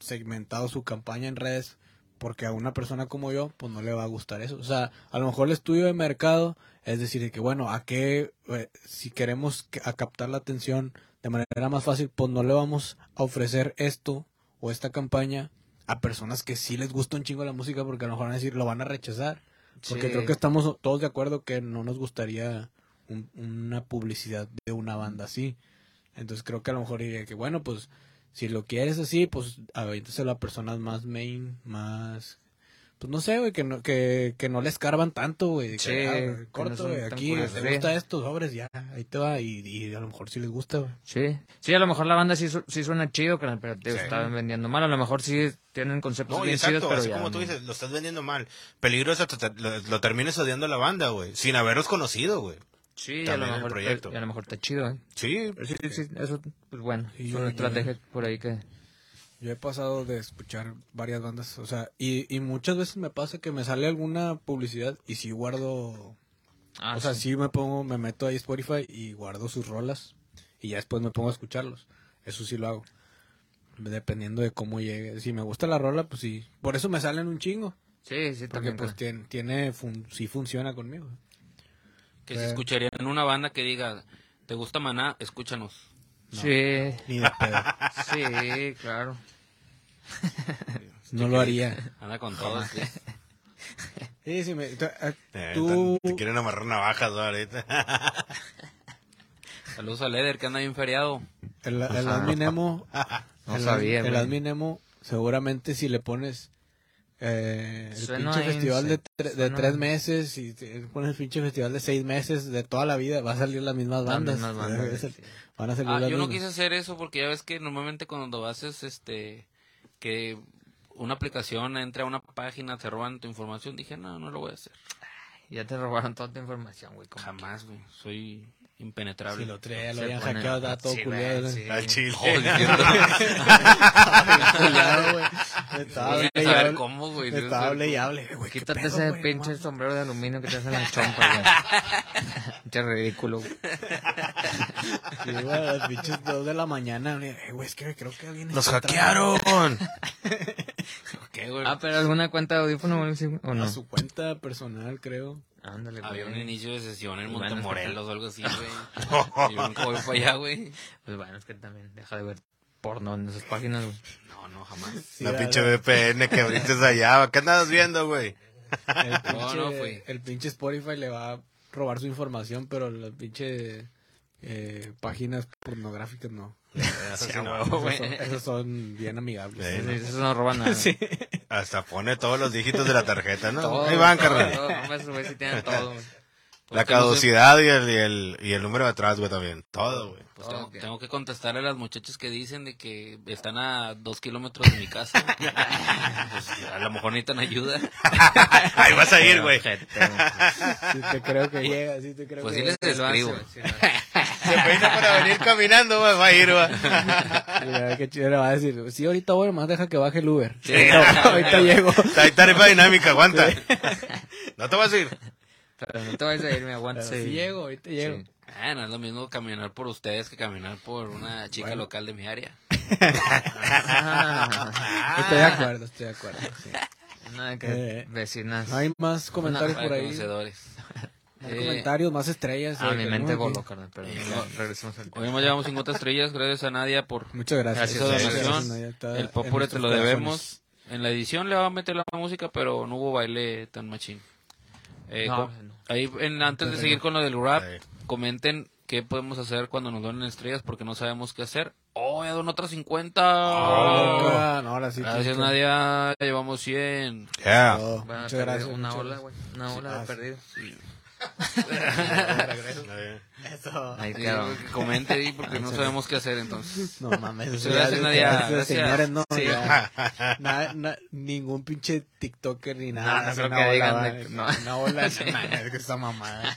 segmentado su campaña en redes porque a una persona como yo pues no le va a gustar eso. O sea, a lo mejor el estudio de mercado es decir, de que bueno, a qué eh, si queremos que- a captar la atención de manera más fácil, pues no le vamos a ofrecer esto o esta campaña a personas que sí les gusta un chingo la música porque a lo mejor van a decir lo van a rechazar. Porque Sí. creo que estamos todos de acuerdo que no nos gustaría un- una publicidad de una banda así. Entonces creo que a lo mejor diría que, bueno, pues si lo quieres así, pues avéntaselo a personas más main, más... Pues no sé, güey, que no, que, que no le escarban tanto, güey. Sí, ah, que corto, güey, aquí, te Sí. gusta esto, sobres, ya, ahí te va. Y, y a lo mejor sí les gusta, güey. sí. Sí, a lo mejor la banda sí, su- sí suena chido, pero te Sí. estaban vendiendo mal. A lo mejor sí tienen conceptos No, bien chidos, exacto, pero así ya como tú no. dices, lo estás vendiendo mal. Peligroso te- te- lo, lo termines odiando a la banda, güey. Sin haberlos conocido, güey. Sí, a lo, el mejor, proyecto. a lo mejor está chido, ¿eh? Sí, Pero sí, sí, sí, eso, pues bueno, Sí, es yo- una yo- estrategia por ahí que... Yo he pasado de escuchar varias bandas, o sea, y, y muchas veces me pasa que me sale alguna publicidad y sí guardo Ah, o sea, sí me pongo, me meto ahí a Spotify y guardo sus rolas y ya después me pongo a escucharlos. Eso sí lo hago. Dependiendo de cómo llegue. Si me gusta la rola, pues sí. Por eso me salen un chingo. Sí, sí, Porque también. pues tiene, tiene fun- sí funciona conmigo. Que si escucharían una banda que diga, ¿te gusta Maná? Escúchanos. Sí, Ni de pedo. sí, claro. no lo haría. Anda con todo. sí. Sí, sí, me, tú, ah, Eh, tú- Te quieren amarrar navajas ¿no? ahorita. Saludos a Leder, que anda bien feriado. el, el admin emo, No el, sabía, el admin emo, seguramente si le pones eh, el Suena pinche festival de, tres meses y pones el pinche festival de seis meses de toda la vida, va a salir las mismas Las bandas. mismas bandas, Es el- sí. Van a salir Ah, las yo no quise hacer eso porque ya ves que normalmente cuando haces este que una aplicación entre a una página te roban tu información, dije, no, no lo voy a hacer. Ya te robaron toda tu información, güey. Jamás, güey. Soy impenetrable. Si lo trae, lo habían hackeado, estaba todo Sí, culiado. Al chile. Culiado, güey. A y hable. cómo, güey. Estaba hable y hable. Güey, ¿qué Quítate ese pinche sombrero de aluminio que te hace la chompa, güey. Pinche ridículo. güey. Sí, güey, a las pinches dos de la mañana. Güey, es que creo que alguien ¡Nos está hackearon! ¿Qué, güey? Ah, pero alguna cuenta de audífono, o A no. su cuenta personal, creo. Ándale, güey. Había un inicio de sesión en Bueno, es que Montemorelos o algo así, güey. Yo nunca voy para allá, güey. Pues bueno, es que también deja de ver porno en esas páginas, güey. No, no, jamás. Sí, La la- pinche la- VPN que abriste allá. ¿Qué andas viendo, güey? El No, pinche, no fui. el pinche Spotify le va a robar su información, pero las pinche eh, páginas pornográficas no. Así Ah, no. huevo, güey. Esos son, bien amigables. Sí, Sí, ¿no? Eso no roba nada. Sí. Hasta pone todos los dígitos de la tarjeta, ¿no? Todo, Ahí van, todo, carnal. todo. No, sí todo, güey. La Pues no caducidad y el, y, el, y el número de atrás, güey, también. Todo, güey. Pues Todo, tengo, que contestarle a las muchachas que dicen de que están a dos kilómetros de mi casa. pues a lo mejor necesitan ayuda. Ahí vas a ir, güey. Sí te creo que llega, sí te creo Pues que sí les Sí escribo. Se peina para venir caminando. Va a ir. Mira, qué chido le va a decir. Sí, ahorita voy, más deja que baje el Uber. Sí. ahorita, ahorita llego. Hay tarifa dinámica, aguanta. No te vas a ir. Pero no te vayas a ir, me aguantas Pero sí ahí. llego, ahorita llego. Sí. Ah, no es lo mismo caminar por ustedes que caminar por una chica Bueno. local de mi área. Ah, Estoy de acuerdo, estoy de acuerdo. sí. Que Eh, vecinas. No hay más comentarios por ahí. conocedores. Más Eh, comentarios, más estrellas. Ah, eh, mi mente voló, carnal, pero Eh, no. regresemos al Hoy hemos llevado 50 estrellas, gracias a Nadia por Muchas gracias. Gracias, sí, gracias, Nadia, El popure te lo corazones. debemos. En la edición le va a meter la música, pero no hubo baile tan machín. Eh, No, no. Ahí, en- antes de seguir con lo del rap, Sí. comenten qué podemos hacer cuando nos donen estrellas, porque no sabemos qué hacer. ¡Oh, ya donó otras 50! Oh, no, ahora sí. Gracias, Nadia. Ya llevamos 100. Yeah. Oh, Bueno, muchas gracias. Una muchas ola, güey. Una ola ah, de sí. perdido. Eh, Eso. Ahí Sí, quedó. que comente ahí, porque no sabemos qué hacer entonces. No mames. Gracias, Nadia. Señores, no. Sí. ya. Nada- na- ningún pinche TikToker ni nada. No, no creo que digan de no. No, mames, que esa mamada.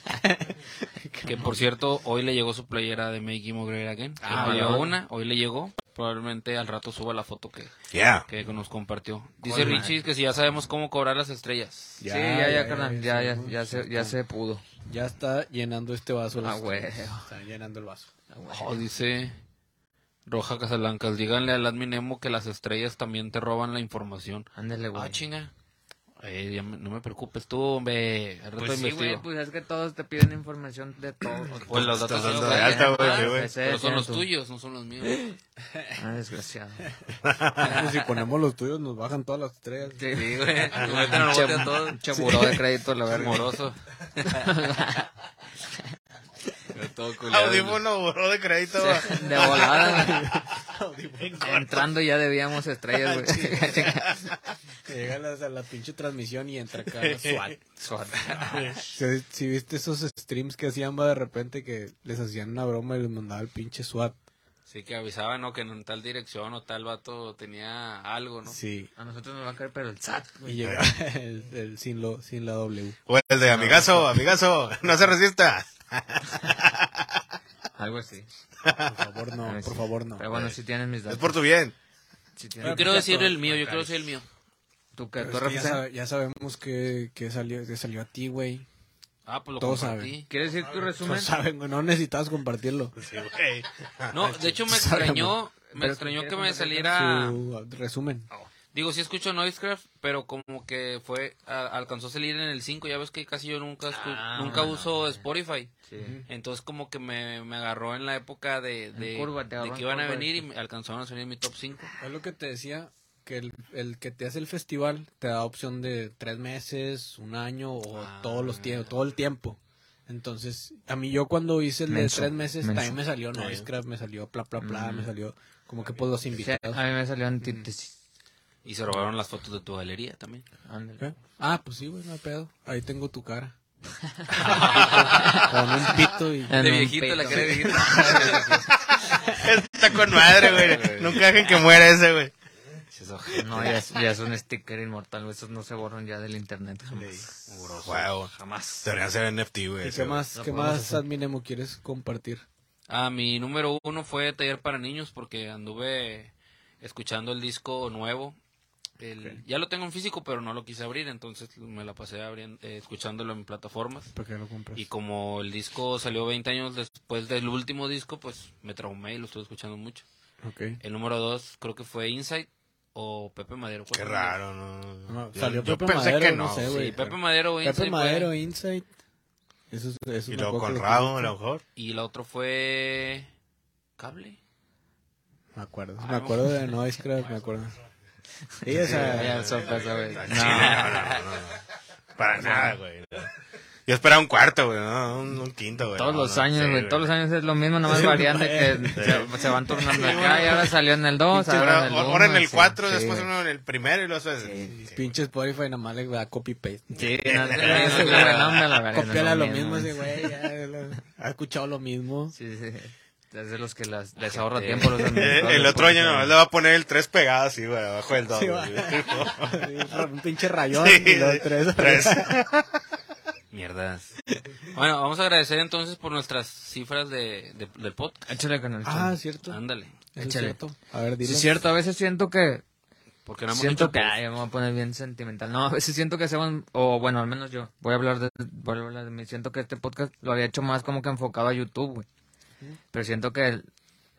Que por cierto, hoy le llegó su playera de Make Him Great Again. Ah, una, hoy le llegó. Probablemente al rato suba la foto que, Yeah. que nos compartió. Dice Richie que si ya sabemos cómo cobrar las estrellas. Sí, ya, ya, carnal. Ya, ya, ya, se, ya se pudo. Ya está llenando este vaso. Ah, güey. Está llenando el vaso. Oh, dice Roja Casablancas, díganle al admin Emo que las estrellas también te roban la información. Ándale, güey. Ah, chinga. Eh, ya me- no me preocupes tú, hombre. Al rato Pues sí, güey, pues es que todos te piden información de todo. Pues los datos son dando de los alta, güey. Ese Pero son los tu- tuyos, no son los míos. Ah, desgraciado. Pues si ponemos los tuyos, nos bajan todas las estrellas. Sí, güey. Nos meten a todos. Pinche buró de crédito, la verga. Moroso. todo. Audífono, burro de crédito. güey. De volada. Entrando ya debíamos estrellas, güey. Llegan a la, pinche transmisión y entra acá SWAT. SWAT. Si, si viste esos streams que hacían va de repente que les hacían una broma y les mandaba el pinche SWAT. Sí, que avisaban, ¿no? Que en tal dirección o tal vato tenía algo, ¿no? Sí. A nosotros nos va a caer, pero el SAT, Y llegaba el, el sin, lo, sin la W. O el de amigazo, amigazo, no se resista. Algo así. Por favor, no, por favor, no. Pero bueno, si tienes mis Es datos. por tu bien. Si Yo tienes... quiero decir el mío, yo quiero decir el mío. ¿Tú qué? Pero ¿Tú es que ya, Rafa? sabe- ya sabemos que, que salió, que salió a ti, güey. Ah, pues lo Todos compartí. ¿Quieres decir tu No resumen? saben, güey, no necesitabas compartirlo. Sí, güey. No, de hecho me extrañó, me Pero extrañó que me saliera... Su resumen. Digo, sí escucho Noisecraft, pero como que fue, a- alcanzó a salir en el 5, ya ves que casi yo nunca, escu- Ah, nunca bueno, uso. Spotify. Sí. Entonces como que me, me agarró en la época de, de, curva, de que iban a venir y me alcanzaron a salir en mi top 5. Es lo que te decía, que el, el que te hace el festival te da opción de tres meses, un año o Ah. todos los tiempos, todo el tiempo. Entonces, a mí yo cuando hice el Menso, de tres meses, menso. también me salió Noisecraft, me salió bla bla bla, Mm. me salió como que pues los invitados. a mí me salió antítesis. Y se robaron las fotos de tu galería también. Ándale. ¿Qué? Ah, pues sí, güey, no hay pedo. Ahí tengo tu cara. Con un pito y... De viejito, la cara de viejito. Está con madre, güey. Nunca dejen que muera ese, güey. No, ya es, ya es un sticker inmortal, esos no se borran ya del internet jamás. Wow. Jamás. Deberían ser NFT, güey. ¿Y ese, qué güey. más, qué más. Adminemo quieres compartir? Ah, mi número uno fue Taller para Niños porque anduve escuchando el disco nuevo. El- Ya lo tengo en físico, pero no lo quise abrir, entonces me la pasé abriendo, eh, escuchándolo en plataformas. ¿Por qué lo compras? Y como el disco salió 20 años después del último disco, pues me traumé y lo estuve escuchando mucho. Ok. El número dos creo que fue Insight o Pepe Madero. ¿cuál Qué raro, ¿no? No, Yo- salió yo Pepe pensé Madero, que no no. sé. Sí, Pepe Madero o Pepe Insight fue- Madero, Insight. Eso, es- eso Y luego acuerdo con que lo Rabo, a lo mejor. Y la otra fue... ¿Cable? Me acuerdo. Ah, Me acuerdo de Noisecraft, me acuerdo. Sorpresa, güey. No, no, no, no. Para nada, güey. no. Yo esperaba un cuarto, güey, no, un, un quinto, güey. Todos no, los no, años, sí, güey, todos los años es lo mismo, nada más varían de que se, se van turnando acá y ahora salió en el 2, Sí, ahora en el 1. ahora en el 4, después uno en el primero y luego... sí, pinche Spotify nada más le da copy-paste. Sí, no, no, Copiala lo mismo güey. ese ha escuchado lo mismo. Sí, sí. Es de los que las, les ahorra tiempo. Los Eh, el otro año nomás le va a poner el 3 pegado así, güey, abajo del 2. Sí. Sí, un pinche rayón Sí, y los sí. tres. Tres. Mierdas. Bueno, vamos a agradecer entonces por nuestras cifras de, de- del podcast. Échale con el Ah, cierto. Ándale. Es Échale. cierto. A ver, Sí, dilo. es cierto, a veces siento que Porque no hemos siento hecho que ay, me voy a poner bien sentimental. No, a veces siento que hacemos o bueno, al menos yo. Voy a hablar de voy a hablar de mí. Siento que este podcast lo había hecho más como que enfocado a YouTube, güey. Pero siento que el,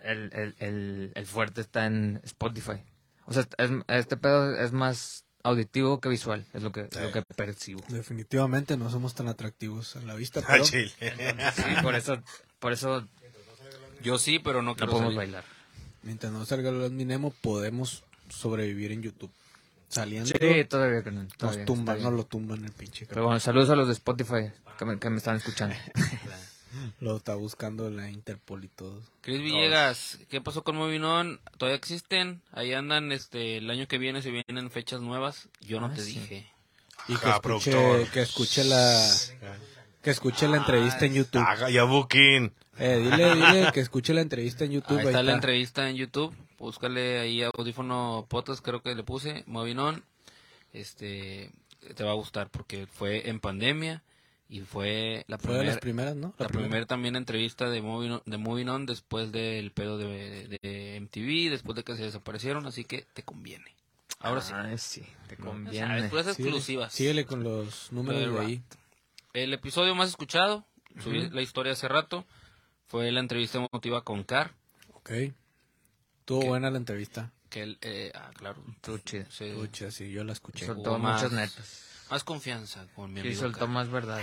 el, el, el, el fuerte está en Spotify. O sea, es- este pedo es más auditivo que visual, es lo que, es lo que percibo. Definitivamente no somos tan atractivos a la vista, Ah, pero chile. Sí, por eso, por eso Yo sí, pero no no quiero podemos salir. bailar. mientras no salga el Minemo podemos sobrevivir en YouTube. Saliendo Sí, todavía que no. nos todavía, tumban, está nos lo tumban el pinche. Pero bueno, saludos a los de Spotify que me, que me están escuchando. Lo está buscando la Interpol y todo. Chris Villegas, ¿qué pasó con Movinón? ¿Todavía existen? Ahí andan, este, el año que viene se vienen fechas nuevas. Yo no Ah, te sí. dije. Y que Ajá, escuche, productor. que escuche la que escuche la entrevista en YouTube. Haga ya booking. Eh, dile, dile que escuche la entrevista en YouTube. Ahí está la entrevista en YouTube. Búscale ahí audífono potas, creo que le puse, Movinón. Este, te va a gustar porque fue en pandemia y fue la Fue de las primera primeras, ¿no? La primera también entrevista de Moving On, de Moving On después del pedo de, de MTV, después de que se desaparecieron, así que te conviene. Ahora sí. Ay, sí, te conviene. sabes, puras Síguele, exclusivas. síguele con los números Pero de ahí. El episodio más escuchado, subí la historia hace rato, fue la entrevista emotiva con Car. Ok. Estuvo buena la entrevista. Que él, eh, ah, claro. Estuvo chido. Sí, sí, yo la escuché. Soltó muchas netas. Más confianza con mi Sí, amigo soltó Car. más verdad.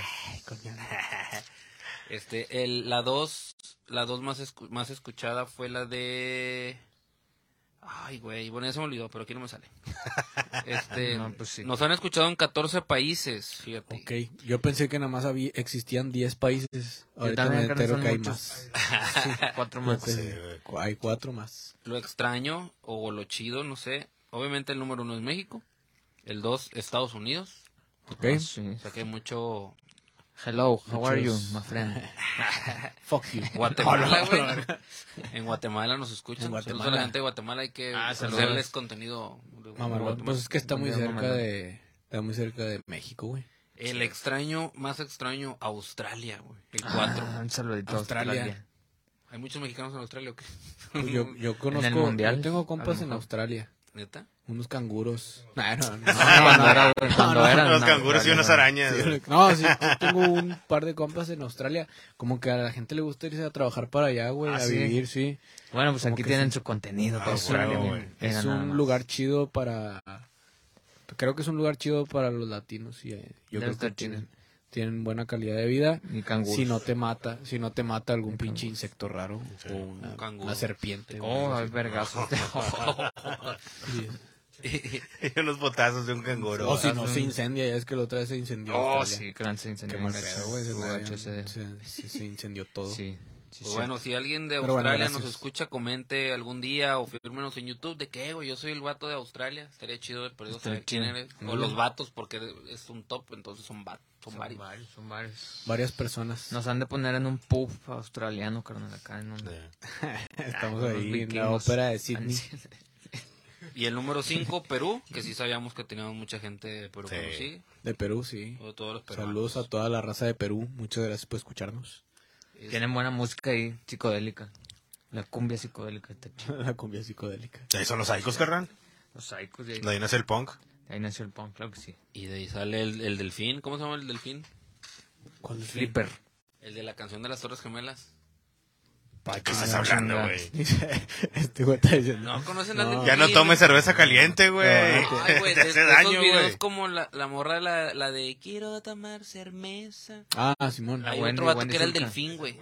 Este, el, la dos, la dos más, escu- más escuchada fue la de... Ay, güey, bueno, ya se me olvidó, pero aquí no me sale. Este, No, pues sí. Nos han escuchado en 14 países, fíjate. Ok, yo pensé que nada más había, existían 10 países. Ahorita me entero que hay muchos. más. Cuatro más. Hay cuatro más. Lo extraño o lo chido, no sé. Obviamente el número uno es México. El dos, Estados Unidos. Ok, Ah, sí. O sea que hay mucho Hello, how are you, my friend? fuck you. Guatemala, güey. En Guatemala nos escuchan. En Saludos a Guatemala. la gente de Guatemala. Hay que Ah, saludos. hacerles contenido. Guatemala. pues es que está muy cerca de, está muy cerca de México, güey. El extraño, más extraño, Australia, güey. El Ah, 4. un saludito Australia. Australia. ¿Hay muchos mexicanos en Australia o qué? Pues yo, yo conozco, mundial, yo tengo compas en. Australia. ¿Neta? Unos canguros. No, no, cuando era, cuando no, era. Unos no, canguros y unas no. arañas. Sí, No, sí, tengo un par de compas en Australia. Como que a la gente le gusta irse a trabajar para allá, güey, Ah, a ¿sí? vivir, sí. Bueno, pues Como aquí tienen sí. su contenido. Ah, huevo, Australia, güey. Es un lugar chido para... Creo que es un lugar chido para los latinos y eh, yo Debe creo que tienen, tienen buena calidad de vida. Si no te mata, si no te mata algún pinche insecto raro Sí. o Un una, una serpiente. Oh, hay vergazos. Unos botazos de un canguro. O si no se incendia, ya es que la otra vez se incendió. oh, Australia. sí, gran se incendió. Qué mal bien gacho. pedo, güey. Se- se incendió todo. Sí, sí, Pues bueno, si alguien de Pero bueno, Australia nos escucha, comente algún día o fírmenos en YouTube de que, yo soy el vato de Australia. Estaría chido de perdido Estaría saber quién eres. O los vatos, porque es un top, entonces son, va- son, varios. Son varios. Varias personas. Nos han de poner en un pub australiano, carnal, acá en un... Estamos ahí en la ópera de Sydney. Y el número 5, Perú, que sí sabíamos que teníamos mucha gente de Perú Sí. De Perú, sí. O todos los peruanos. Saludos a toda la raza de Perú. Muchas gracias por escucharnos. Es- Tienen buena música ahí, psicodélica. La cumbia psicodélica está chida. la cumbia psicodélica. Ahí son los psicos, carnal. Los psychos de ahí. De ahí nace el punk. Ahí nació el punk, claro que sí. Y de ahí sale el, el delfín. ¿Cómo se llama el delfín? ¿Cuál es Flipper. El de la canción de las Torres Gemelas. ¿De qué estás no, hablando, güey? Este güey está diciendo. No, ¿conocen No. Ya no tomes cerveza caliente, güey. Ay, güey, Te hace de daño, güey. como la, la morra, la, la de quiero tomar cerveza. Ah, Simón. La Hay Wendy- otro vato Wendy que era el Zulka. delfín, güey.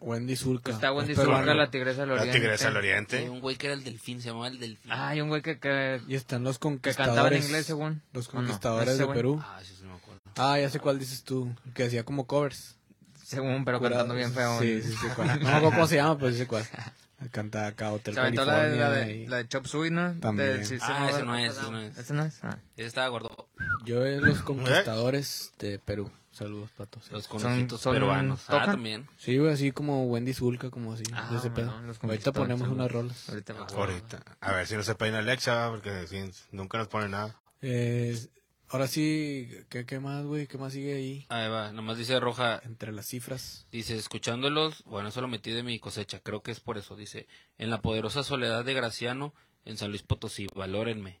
Wendy Zulka. Está Wendy. Zulka, la tigresa del La oriente. tigresa del Hay oriente. un güey que era el delfín, se llamaba el delfín. Ah, hay un güey que, que, Y están los que cantaba en conquistadores. inglés, según. Los ¿O no? conquistadores Ese de. Perú. Ah, sí, sí, me acuerdo. Ah, ya sé cuál dices tú. Que hacía como covers. Según, pero Curados. cantando bien feo. Sí, sí, sí. cuál. No me acuerdo cómo se llama, pero sí sé cuál. Canta acá Hotel Se aventó la, de- la, de, y- la de Chop Suey, ¿no? También. De- sí, sí, Ah, no, ese no es, ese no es. ¿Ese no es? Ah. Ese estaba gordo. Yo en los conquistadores de Perú. Saludos, patos. Los conocidos peruanos. Ah, también. Sí, güey, así como Wendy Zulka, como así. Ah, ese bueno, pedo. los Ahorita ponemos unas rolas. Ahorita me acuerdo. Ahorita. A ver si no se peina Alexa, porque sí, nunca nos pone nada. Eh, ahora sí, ¿qué, qué más, güey? ¿Qué más sigue ahí? Ahí va, nomás dice Roja, Entre las cifras. dice, escuchándolos, bueno, eso lo metí de mi cosecha, creo que es por eso, dice, en la poderosa soledad de Graciano, en San Luis Potosí, valórenme.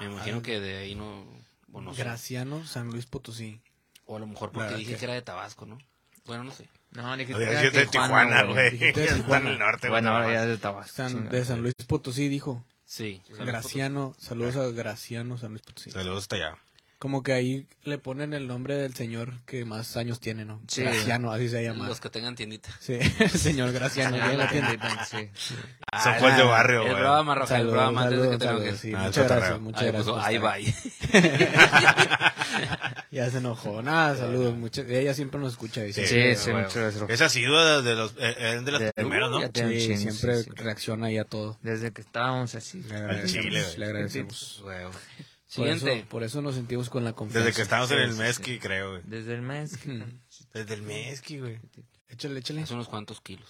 Me imagino que de ahí no, o no sé. Graciano, San Luis Potosí. O a lo mejor porque dije que- que era de Tabasco, ¿no? Bueno, no sé. No, ni que Oye, era yo de Tijuana, güey. De Está en Tijuana. el norte, güey. Bueno, ahora ya es de Tabasco. San- de San Luis Potosí dijo. Sí. San Graciano, saludos a Graciano, San Luis Potosí. Saludos hasta allá. Como que ahí le ponen el nombre del señor que más años tiene, ¿no? Sí. Graciano, así se llama. Los que tengan tiendita. Sí, el señor Graciano. Sí, ya la tiene. tiendita, sí. Son pues de barrio, El güey. programa, Rafael, el Saludos, programa antes de que saludos, te enojes. saludos, sí, Ah, muchas el gracias, muchas Ahí gracias. por ahí va. Ya se enojó. Nada, saludos. Muchas, ella siempre nos escucha. Dice. Sí, Sí, sí, muchas gracias. Es así, güey, de los, eh, de los De- primeros, ¿no? tiene Sí, siempre sí, sí. reacciona ahí a todo. Desde que estábamos así. Le agradecemos. chile, le agradecemos. Huevo. Por eso, Siguiente. por eso nos sentimos con la confianza. Desde que estábamos en el sí, Mezqui, creo, güey. Desde el mes. que- Desde el Mezqui, güey. Échale, échale. Hace unos cuantos kilos.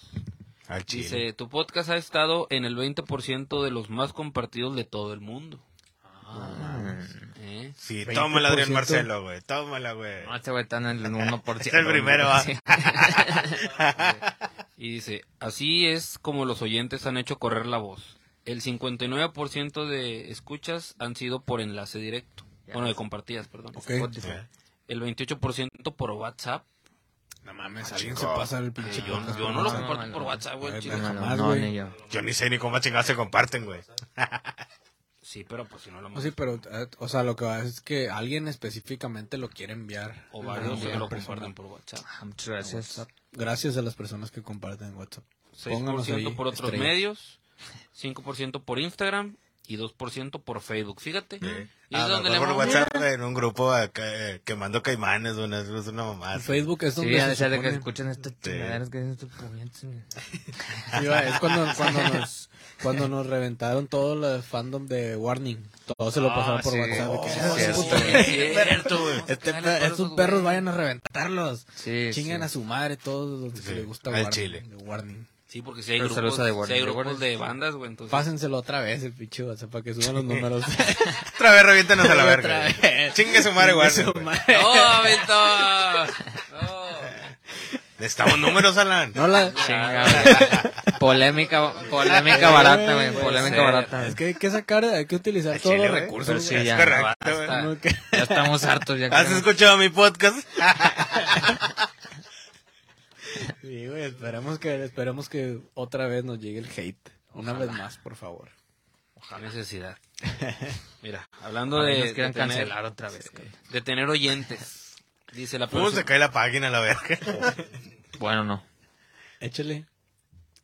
Al chile. Dice, tu podcast ha estado en el 20% de los más compartidos de todo el mundo. Ah. ¿Eh? Sí, 20%. tómala, Adrián Marcelo, güey. Tómala, güey. No, este güey está en el 1%. Es el primero, va. Sí. Y dice, así es como los oyentes han hecho correr la voz. El 59% de escuchas han sido por enlace directo. Bueno, de compartidas, perdón. Ok. Spotify. Eh, El 28% por WhatsApp. No mames, alguien alguien se se pasa el Eh, pinche yo, yo no lo comparto no, por no. WhatsApp, güey. Ni yo. Yo ni sé ni cómo chingados se comparten, güey. Sí, pero pues si no lo No, sí, pero, eh, o sea, lo que va es que alguien específicamente lo quiere enviar. O varios que lo comparten por WhatsApp. Ah, Muchas gracias. Gracias a las personas que comparten en WhatsApp. Pónganos 6% ahí por otros estrellas. medios, 5% por Instagram y 2% por Facebook. Fíjate. Y es donde le por WhatsApp en un grupo acá, eh, quemando caimanes, güey. Es es una mamada. En Facebook es Sí, donde ya se de que escuchen estas chingaderas que dicen estos puñetes. Sí, va, es cuando, cuando nos cuando nos reventaron todo el fandom de Warning. Todo se lo Ah, pasaron por sí. WhatsApp. que, Oh, "Ah, sí, sí. güey, Cierto, este estos esos perros vayan a reventarlos. Sí, Chingan sí. a su madre todos los que Sí, les gusta al Warning, chile. de Warning. Sí, porque si hay Pero grupos, The sí hay grupos de bandas, güey. Entonces, Pásenselo otra vez el pinche WhatsApp para que suban los números. Otra vez reviéntanos a la verga. Chingue su madre, güey. Su madre. ¡No, Beto! ¡No! Necesitamos números, Alan. No la... Chinga. Polémica, polémica barata, güey. Polémica ser. barata. Es que hay que sacar, hay que utilizar todos los recursos. Sí, Es ya, correcto. No, que- Ya estamos hartos. Ya ¿Has escuchado mi podcast? Sí, Sí, güey, esperemos que, esperemos que otra vez nos llegue el hate. Una vez más, por favor. Necesidad. Mira, hablando Ahora de, nos de tener, cancelar otra vez. de tener oyentes. Dice la, ¿Cómo perso- se cae la página a la verga? Bueno, no. Échale.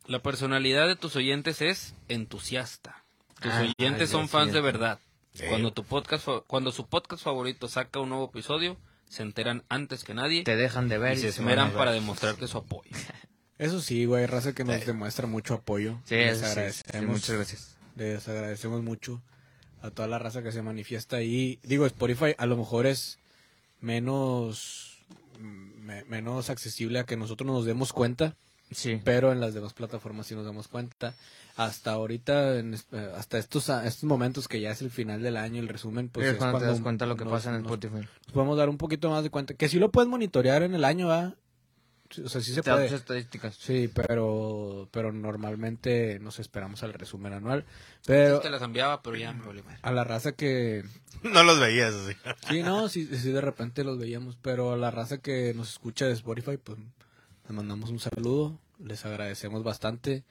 la personalidad de tus oyentes es entusiasta. Tus Ah, oyentes ay, son fans de verdad. Sí. Cuando tu podcast cuando su podcast favorito saca un nuevo episodio, se enteran antes que nadie Te dejan de ver. y se esmeran para demostrarte su apoyo. Eso sí, güey, raza que nos demuestra mucho apoyo. Sí, Les eso sí, agradecemos. sí, muchas gracias. Les agradecemos mucho a toda la raza que se manifiesta ahí. Digo, Spotify a lo mejor es menos me- menos accesible a que nosotros nos demos cuenta, Sí. pero en las demás plataformas sí nos damos cuenta. Hasta ahorita, en eh, hasta estos estos momentos que ya es el final del año, el resumen, pues es es cuando te das cuenta lo que nos- pasa en el Spotify. nos podemos dar un poquito más de cuenta. Que sí lo puedes monitorear en el año, ¿va? Sí, O sea, sí se Te puede. estadísticas. Sí, pero, pero normalmente nos esperamos al resumen anual. Pero Te las enviaba, pero ya me madre. a la raza que... No los veías así. Sí, no, sí, sí de repente los veíamos, pero a la raza que nos escucha de Spotify, pues les mandamos un saludo, les agradecemos bastante.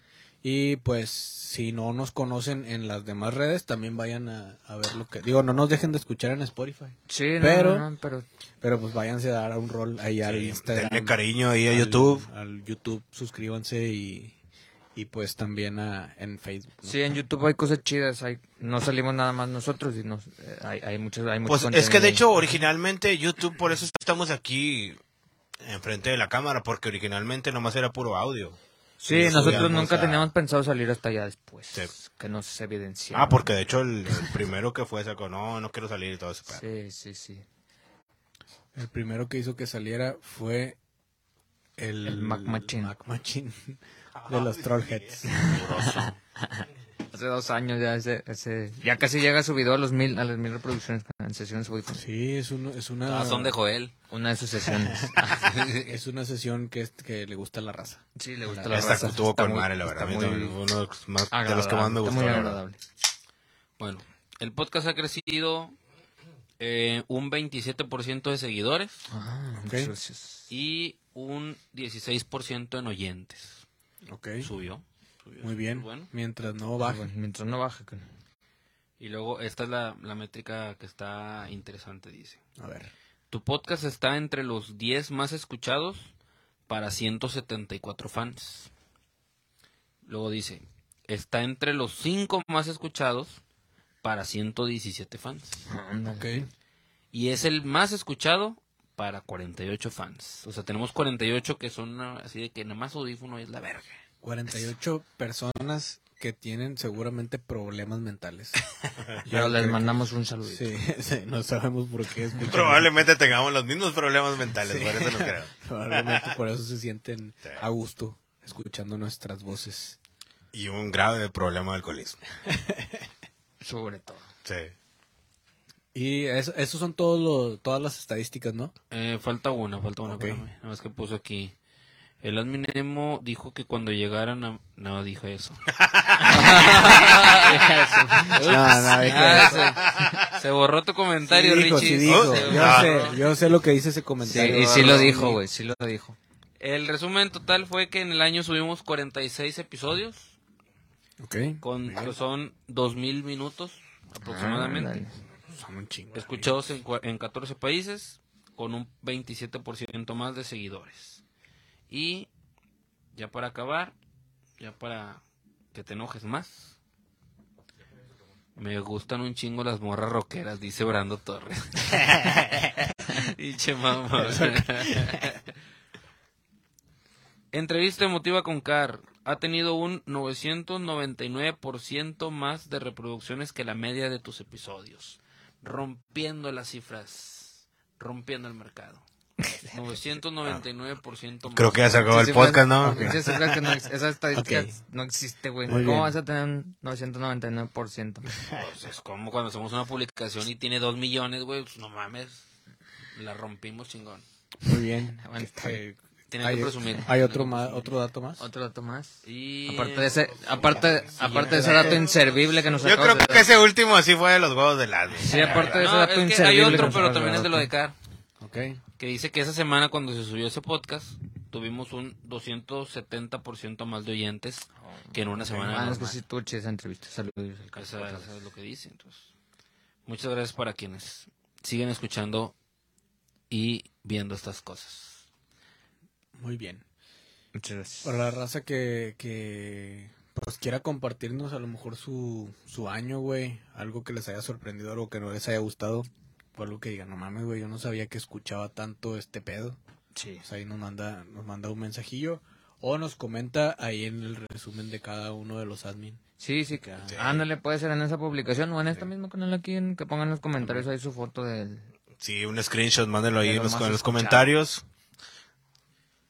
Y pues si no nos conocen en las demás redes, también vayan a, a ver lo que... Digo, no nos dejen de escuchar en Spotify, Sí, no, Pero- no, no, pero pero pues váyanse a dar un rol ahí al Instagram. denle cariño ahí a al- YouTube. Al YouTube, suscríbanse y, y pues también a, en Facebook. ¿no? sí, en YouTube hay cosas chidas. Hay, no salimos nada más nosotros y nos, eh, hay, hay muchos, hay mucho Pues es que de ahí. hecho originalmente YouTube, por eso estamos aquí enfrente de la cámara, porque originalmente nomás era puro audio. Sí, nosotros nunca a- teníamos pensado salir hasta allá después. Sí. Que nos evidenció. Ah, porque de hecho el, el primero que fue sacó, no, no quiero salir y todo eso. Sí, sí, sí. El primero que hizo que saliera fue el, El Mac Machine. Mac Machine de los Trollheads. Hace dos años ya ese, ese, ya casi llega su video a los mil, a las mil reproducciones en sesiones Wicom. Sí, es, uno, es una Ah, son de Joel. Una de sus sesiones. es una sesión que, es- que le gusta a la raza. sí, le gusta La- la Esta raza. estuvo Está con muy- madre, la verdad. Muy uno de los, más- de los que más me gustó. muy agradable. Bueno, el podcast ha crecido eh, un 27% de seguidores Ah, Ok. muchas gracias. y un 16% en oyentes. Ok, Subió. Subió, muy bien. Bueno. Mientras no Ah, baje. bueno, mientras no baje. Y luego esta es la, la métrica que está interesante, dice. A ver. Tu podcast está entre los 10 más escuchados para 174 fans. Luego dice, está entre los 5 más escuchados para 117 fans. Ok. Y es el más escuchado para 48 fans. O sea, tenemos 48 que son ah, así de que nada más audífono es la verga. 48 personas que tienen seguramente problemas mentales. Pero les mandamos un saludo. Sí, sí, no sabemos por qué escuchan. Probablemente tengamos los mismos problemas mentales, por eso no creo. Probablemente por eso se sienten Sí. a gusto escuchando nuestras voces. Y un grave problema de alcoholismo. Sobre todo. Sí. Y eso, esos son todos los, todas las estadísticas, ¿no? Eh, falta una, falta una. Ok. espérame. Nada más que puso aquí. El admin Nemo dijo que cuando llegaran a... No, dijo eso. No, no, dije Ah, se, se borró tu comentario, Sí dijo, Richie. sí dijo. Se Yo sé, yo sé lo que dice ese Sí, comentario. y sí lo dijo, güey, sí lo dijo. El resumen total fue que en el año subimos 46 episodios, Ok. con que son 2000 minutos aproximadamente, Ándale. Son un chingo. escuchados en, en 14 países, con un 27% más de seguidores. Y ya para acabar, ya para que te enojes más. Me gustan un chingo las morras rockeras, dice Brando Torres. Diche mamá. Entrevista emotiva con Car. Ha tenido un 999% más de reproducciones que la media de tus episodios. Rompiendo las cifras. Rompiendo el mercado. 999% más. Creo que ya se acabó el Sí, sí, podcast, ¿no? sí, sí, esa estadística no existe, güey. ¿Cómo vas a tener un 999%? Pues es como cuando hacemos una publicación y tiene 2 millones, güey. pues no mames. La rompimos chingón. Muy bien. Bueno, está Eh, Tienen hay, que presumir. ¿Hay otro, más, otro dato más? Otro dato más. Y... Aparte de ese, aparte, aparte de ese dato inservible que nos Yo creo de que ese último así fue de los huevos del alma. Sí, aparte de ese No, dato es que hay inservible. que otro, pero también es de lo de. Car. Que dice que esa semana cuando se subió ese podcast, tuvimos un 270% más de oyentes que en una semana. Ah, es que normal. sí, tú esa entrevista. Saludos. Eso, eso es lo que dice. Entonces, muchas gracias para quienes siguen escuchando y viendo estas cosas. Muy bien. Muchas gracias. Para la raza que, que pues quiera compartirnos a lo mejor su, su año, güey. Algo que les haya sorprendido, algo que no les haya gustado. O algo que digan, no mames, güey, yo no sabía que escuchaba tanto este pedo. Sí. Pues ahí nos manda, nos manda un mensajillo. O nos comenta ahí en el resumen de cada uno de los admin. Sí, sí, Que- Sí. Ándale, puede ser en esa publicación o en esta misma canal aquí, en, que pongan en los comentarios ahí su foto del... Sí, un screenshot, mándenlo ahí en lo los, en los comentarios.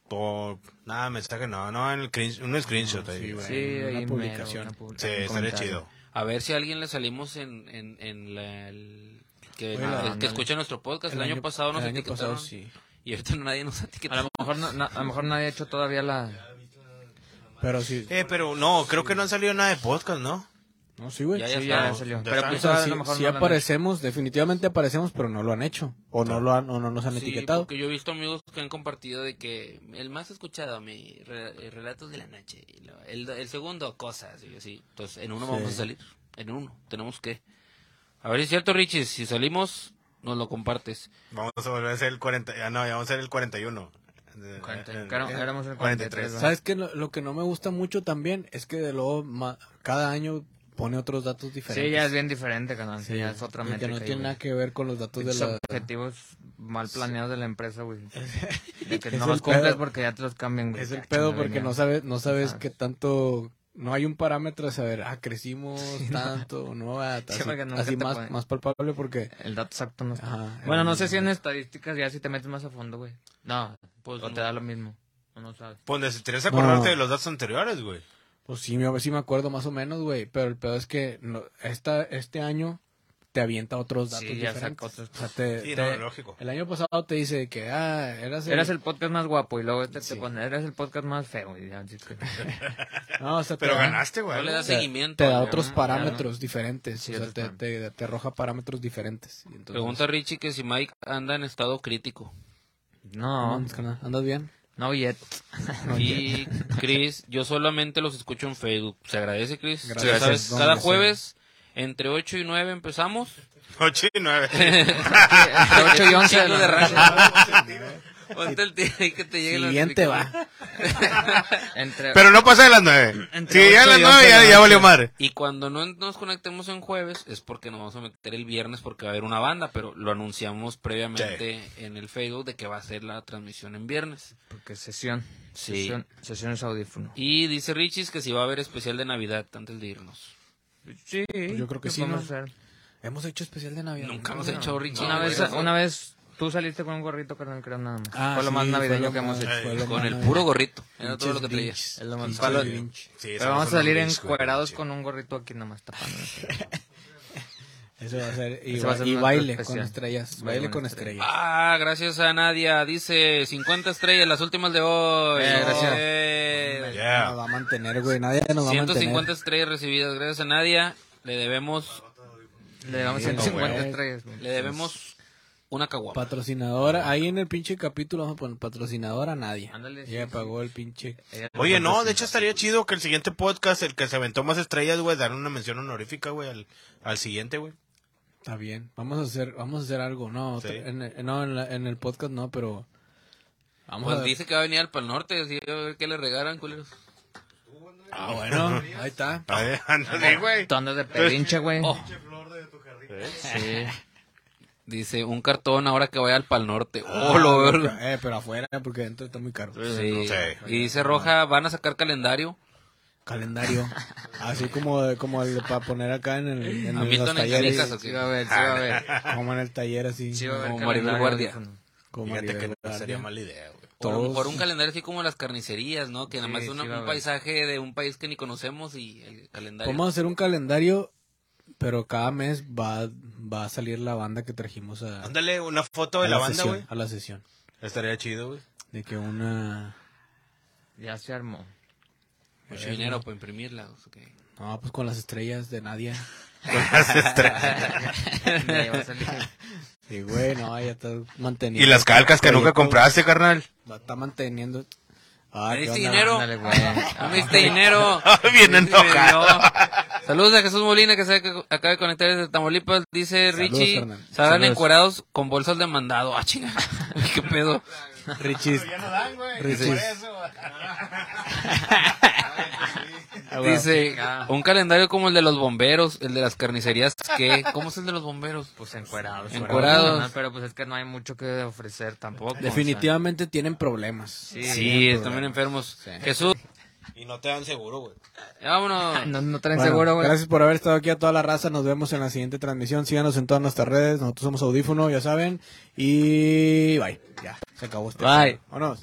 Por nada, mensaje no, no, en el un screenshot ahí. sí. Sí, una ahí mero, publicación. una Sí, publicación, un estaría chido. A ver si a alguien le salimos en, en, en la- el- que, Oye, la- el que ándale. escucha nuestro podcast. El, año, pasado nos el año etiquetaron pasado sí. y ahorita nadie nos ha A etiquetado. lo mejor, no, na- a lo mejor nadie ha hecho todavía la... Pero sí. Eh, pero no, creo que no han salido nada de podcast, ¿no? No, sí, güey. Ya, ya Sí, ya Pero pues O sea, a sí, no aparecemos, definitivamente aparecemos, pero no lo han hecho. O no lo han, o no nos han Sí, etiquetado. porque yo he visto amigos que han compartido de que el más escuchado, mi re- Relatos de la Noche, y lo- el, el segundo, Cosas, y así. Entonces, en uno Sí. vamos a salir, en uno, tenemos que... A ver si es cierto, Richie, si salimos, nos lo compartes. Vamos a volver a ser el 40, ah, no, ya vamos a ser el 41. Cuarenta- Eh, claro, eh, éramos el 43. 43. ¿Sabes qué? Lo, lo que no me gusta mucho también es que de luego ma- cada año pone otros datos diferentes. Sí, ya es bien diferente, canal. Sí, Sí, ya es otra y que métrica. no ahí, tiene nada que ver con los datos de la... objetivos mal planeados de la empresa, güey. De que es no el los cumples pedo. porque ya te los cambian, güey. Es el Ya, pedo porque no sabes, no sabes sabes. qué tanto... No hay un parámetro de saber, ah, crecimos tanto, no, ah, Sí, así, así más, más palpable porque... El dato exacto no está. Ajá, bueno, no sé si en estadísticas ya si te metes más a fondo, güey. No, Pues o no. te da lo mismo. O no sabes. Pues necesitarías acordarte No. de los datos anteriores, güey. Pues sí, me, sí me acuerdo más o menos, güey, pero el pedo es que no, esta, este año te avienta otros datos Sí, ya diferentes. saca otros- O sea, te- Sí, te- no, lógico. El año pasado te dice que, ah, eras el... Eras el podcast más guapo y luego este Sí. te pone, eras el podcast más feo. Y ya, así que- No, o sea, te Pero da- ganaste, güey. No le das te- seguimiento. Te da güey. otros parámetros diferentes. Sí, o sea, te, te, te arroja parámetros diferentes. Y entonces- Pregunta Richie que si Mike anda en estado crítico. No, ¿Andas, bien? no yet. Y Chris, yo solamente los escucho en Facebook. Se agradece, Chris. Gracias. Sabes, cada sea. jueves, entre 8 y 9 empezamos. 8 y 9. Entre 8 y 11 de de raza. Ponte el ahí que te llegue la Siguiente va. Entre, Pero no pasa de las 9. Entre Si ya a las y 9 once ya, ya noche. valió madre. Y cuando no nos conectemos en jueves es porque nos vamos a meter el viernes porque va a haber una banda, pero lo anunciamos previamente en el Facebook de que va a ser la transmisión en viernes. Porque sesión. Sí. Sesión, sesiones audífono. Y dice Richis que si va a haber especial de Navidad antes de irnos. Sí, yo creo que ¿qué sí, ¿no? hacer? Hemos hecho especial de Navidad. Nunca ¿no? hemos hecho Richie. una, No, vez, una vez tú saliste con un gorrito, carnal, creo nada más. Ah, fue lo sí, más navideño lo que hemos hecho. Con el puro gorrito. Era todo lo que traía. Grinch. Es lo más. Sí, Pero vamos a salir encuerados con un gorrito aquí nada más tapando. Eso va a ser. Y, va a ser y baile especial. con estrellas. Baile Baile con estrellas. estrellas. Ah, gracias a Nadia. Dice 50 estrellas, las últimas de hoy. Eh, gracias. Eh, Yeah. Nos va a mantener, güey. Nadie nos va a 150 mantener. estrellas recibidas. Gracias a Nadia. Le debemos, Le damos Sí, 150 güey. estrellas. güey. le debemos una caguapa. Patrocinadora. Ahí en el pinche capítulo vamos a poner patrocinadora nadie. Ándale, sí, Ya sí. pagó el pinche. Ella- Oye, no, de hecho estaría chido que el siguiente podcast, el que se aventó más estrellas, güey, dar una mención honorífica, güey, al, al siguiente, güey. Está bien. Vamos a hacer, vamos a hacer algo. No, Sí. otra- en, el- no en, la- en el podcast no, pero. Vamos Pues a dice que va a venir al Pal Norte, así a ver qué le regalan, culeros. Ah, bueno. Ahí está. A ver, ándale, güey. Tú andas de pedinche, güey. Oh. Sí. Dice, un cartón ahora que vaya al Pal Norte. Oh, lo verga. Eh, pero afuera, porque dentro está muy caro. Sí. Sí. Y dice Roja, van a sacar calendario. Calendario. Así como, como el para poner acá en, el, en A los en talleres. ¿o Sí va a ver, sí va a ver. Como en el taller así. Sí va a haber Como Maribel Guardia. Como Fíjate que Maribel no Guardia. sería mala idea, güey. O a lo Todos- mejor un calendario así como las carnicerías, ¿no? Que nada más Sí, es sí un paisaje de un país que ni conocemos y el calendario. Vamos a hacer un calendario, pero cada mes va, va a salir la banda que trajimos a, Ándale, una foto de la la banda, sesión, güey. a la sesión. Estaría chido, güey. De que una... Ya se armó. Mucho dinero para imprimirla. No, pues con las estrellas de Nadia. Va a salir. Y güey, no, ya está y manteniendo. las calcas que nunca compraste, carnal. Está manteniendo. Ah, ¿Me ¿qué diste dinero? Güey. No me diste dinero. Bien enojado. Saludos a Jesús Molina que se ac- acaba de conectar desde Tamaulipas. Dice Saludos, Richie, salgan encuerados con bolsas de mandado. Ah, chinga. ¿Qué pedo? Richie. Ya no dan, güey. Richie. Por eso. Ah. Dice, chinga. un calendario como el de los bomberos, el de las carnicerías. ¿Qué? ¿Cómo es el de los bomberos? Pues encuerados. Encuerados. ¿no? Pero pues es que no hay mucho que ofrecer tampoco. o sea. Definitivamente tienen problemas. Sí. Sí, tienen están bien enfermos. Jesús, Y no te dan seguro, güey. vámonos. No, no traen Bueno, seguro, güey. gracias por haber estado aquí a toda la raza. Nos vemos en la siguiente transmisión. Síganos en todas nuestras redes. Nosotros somos Audífono, ya saben. Y bye. Ya, se acabó este. Bye. Vámonos.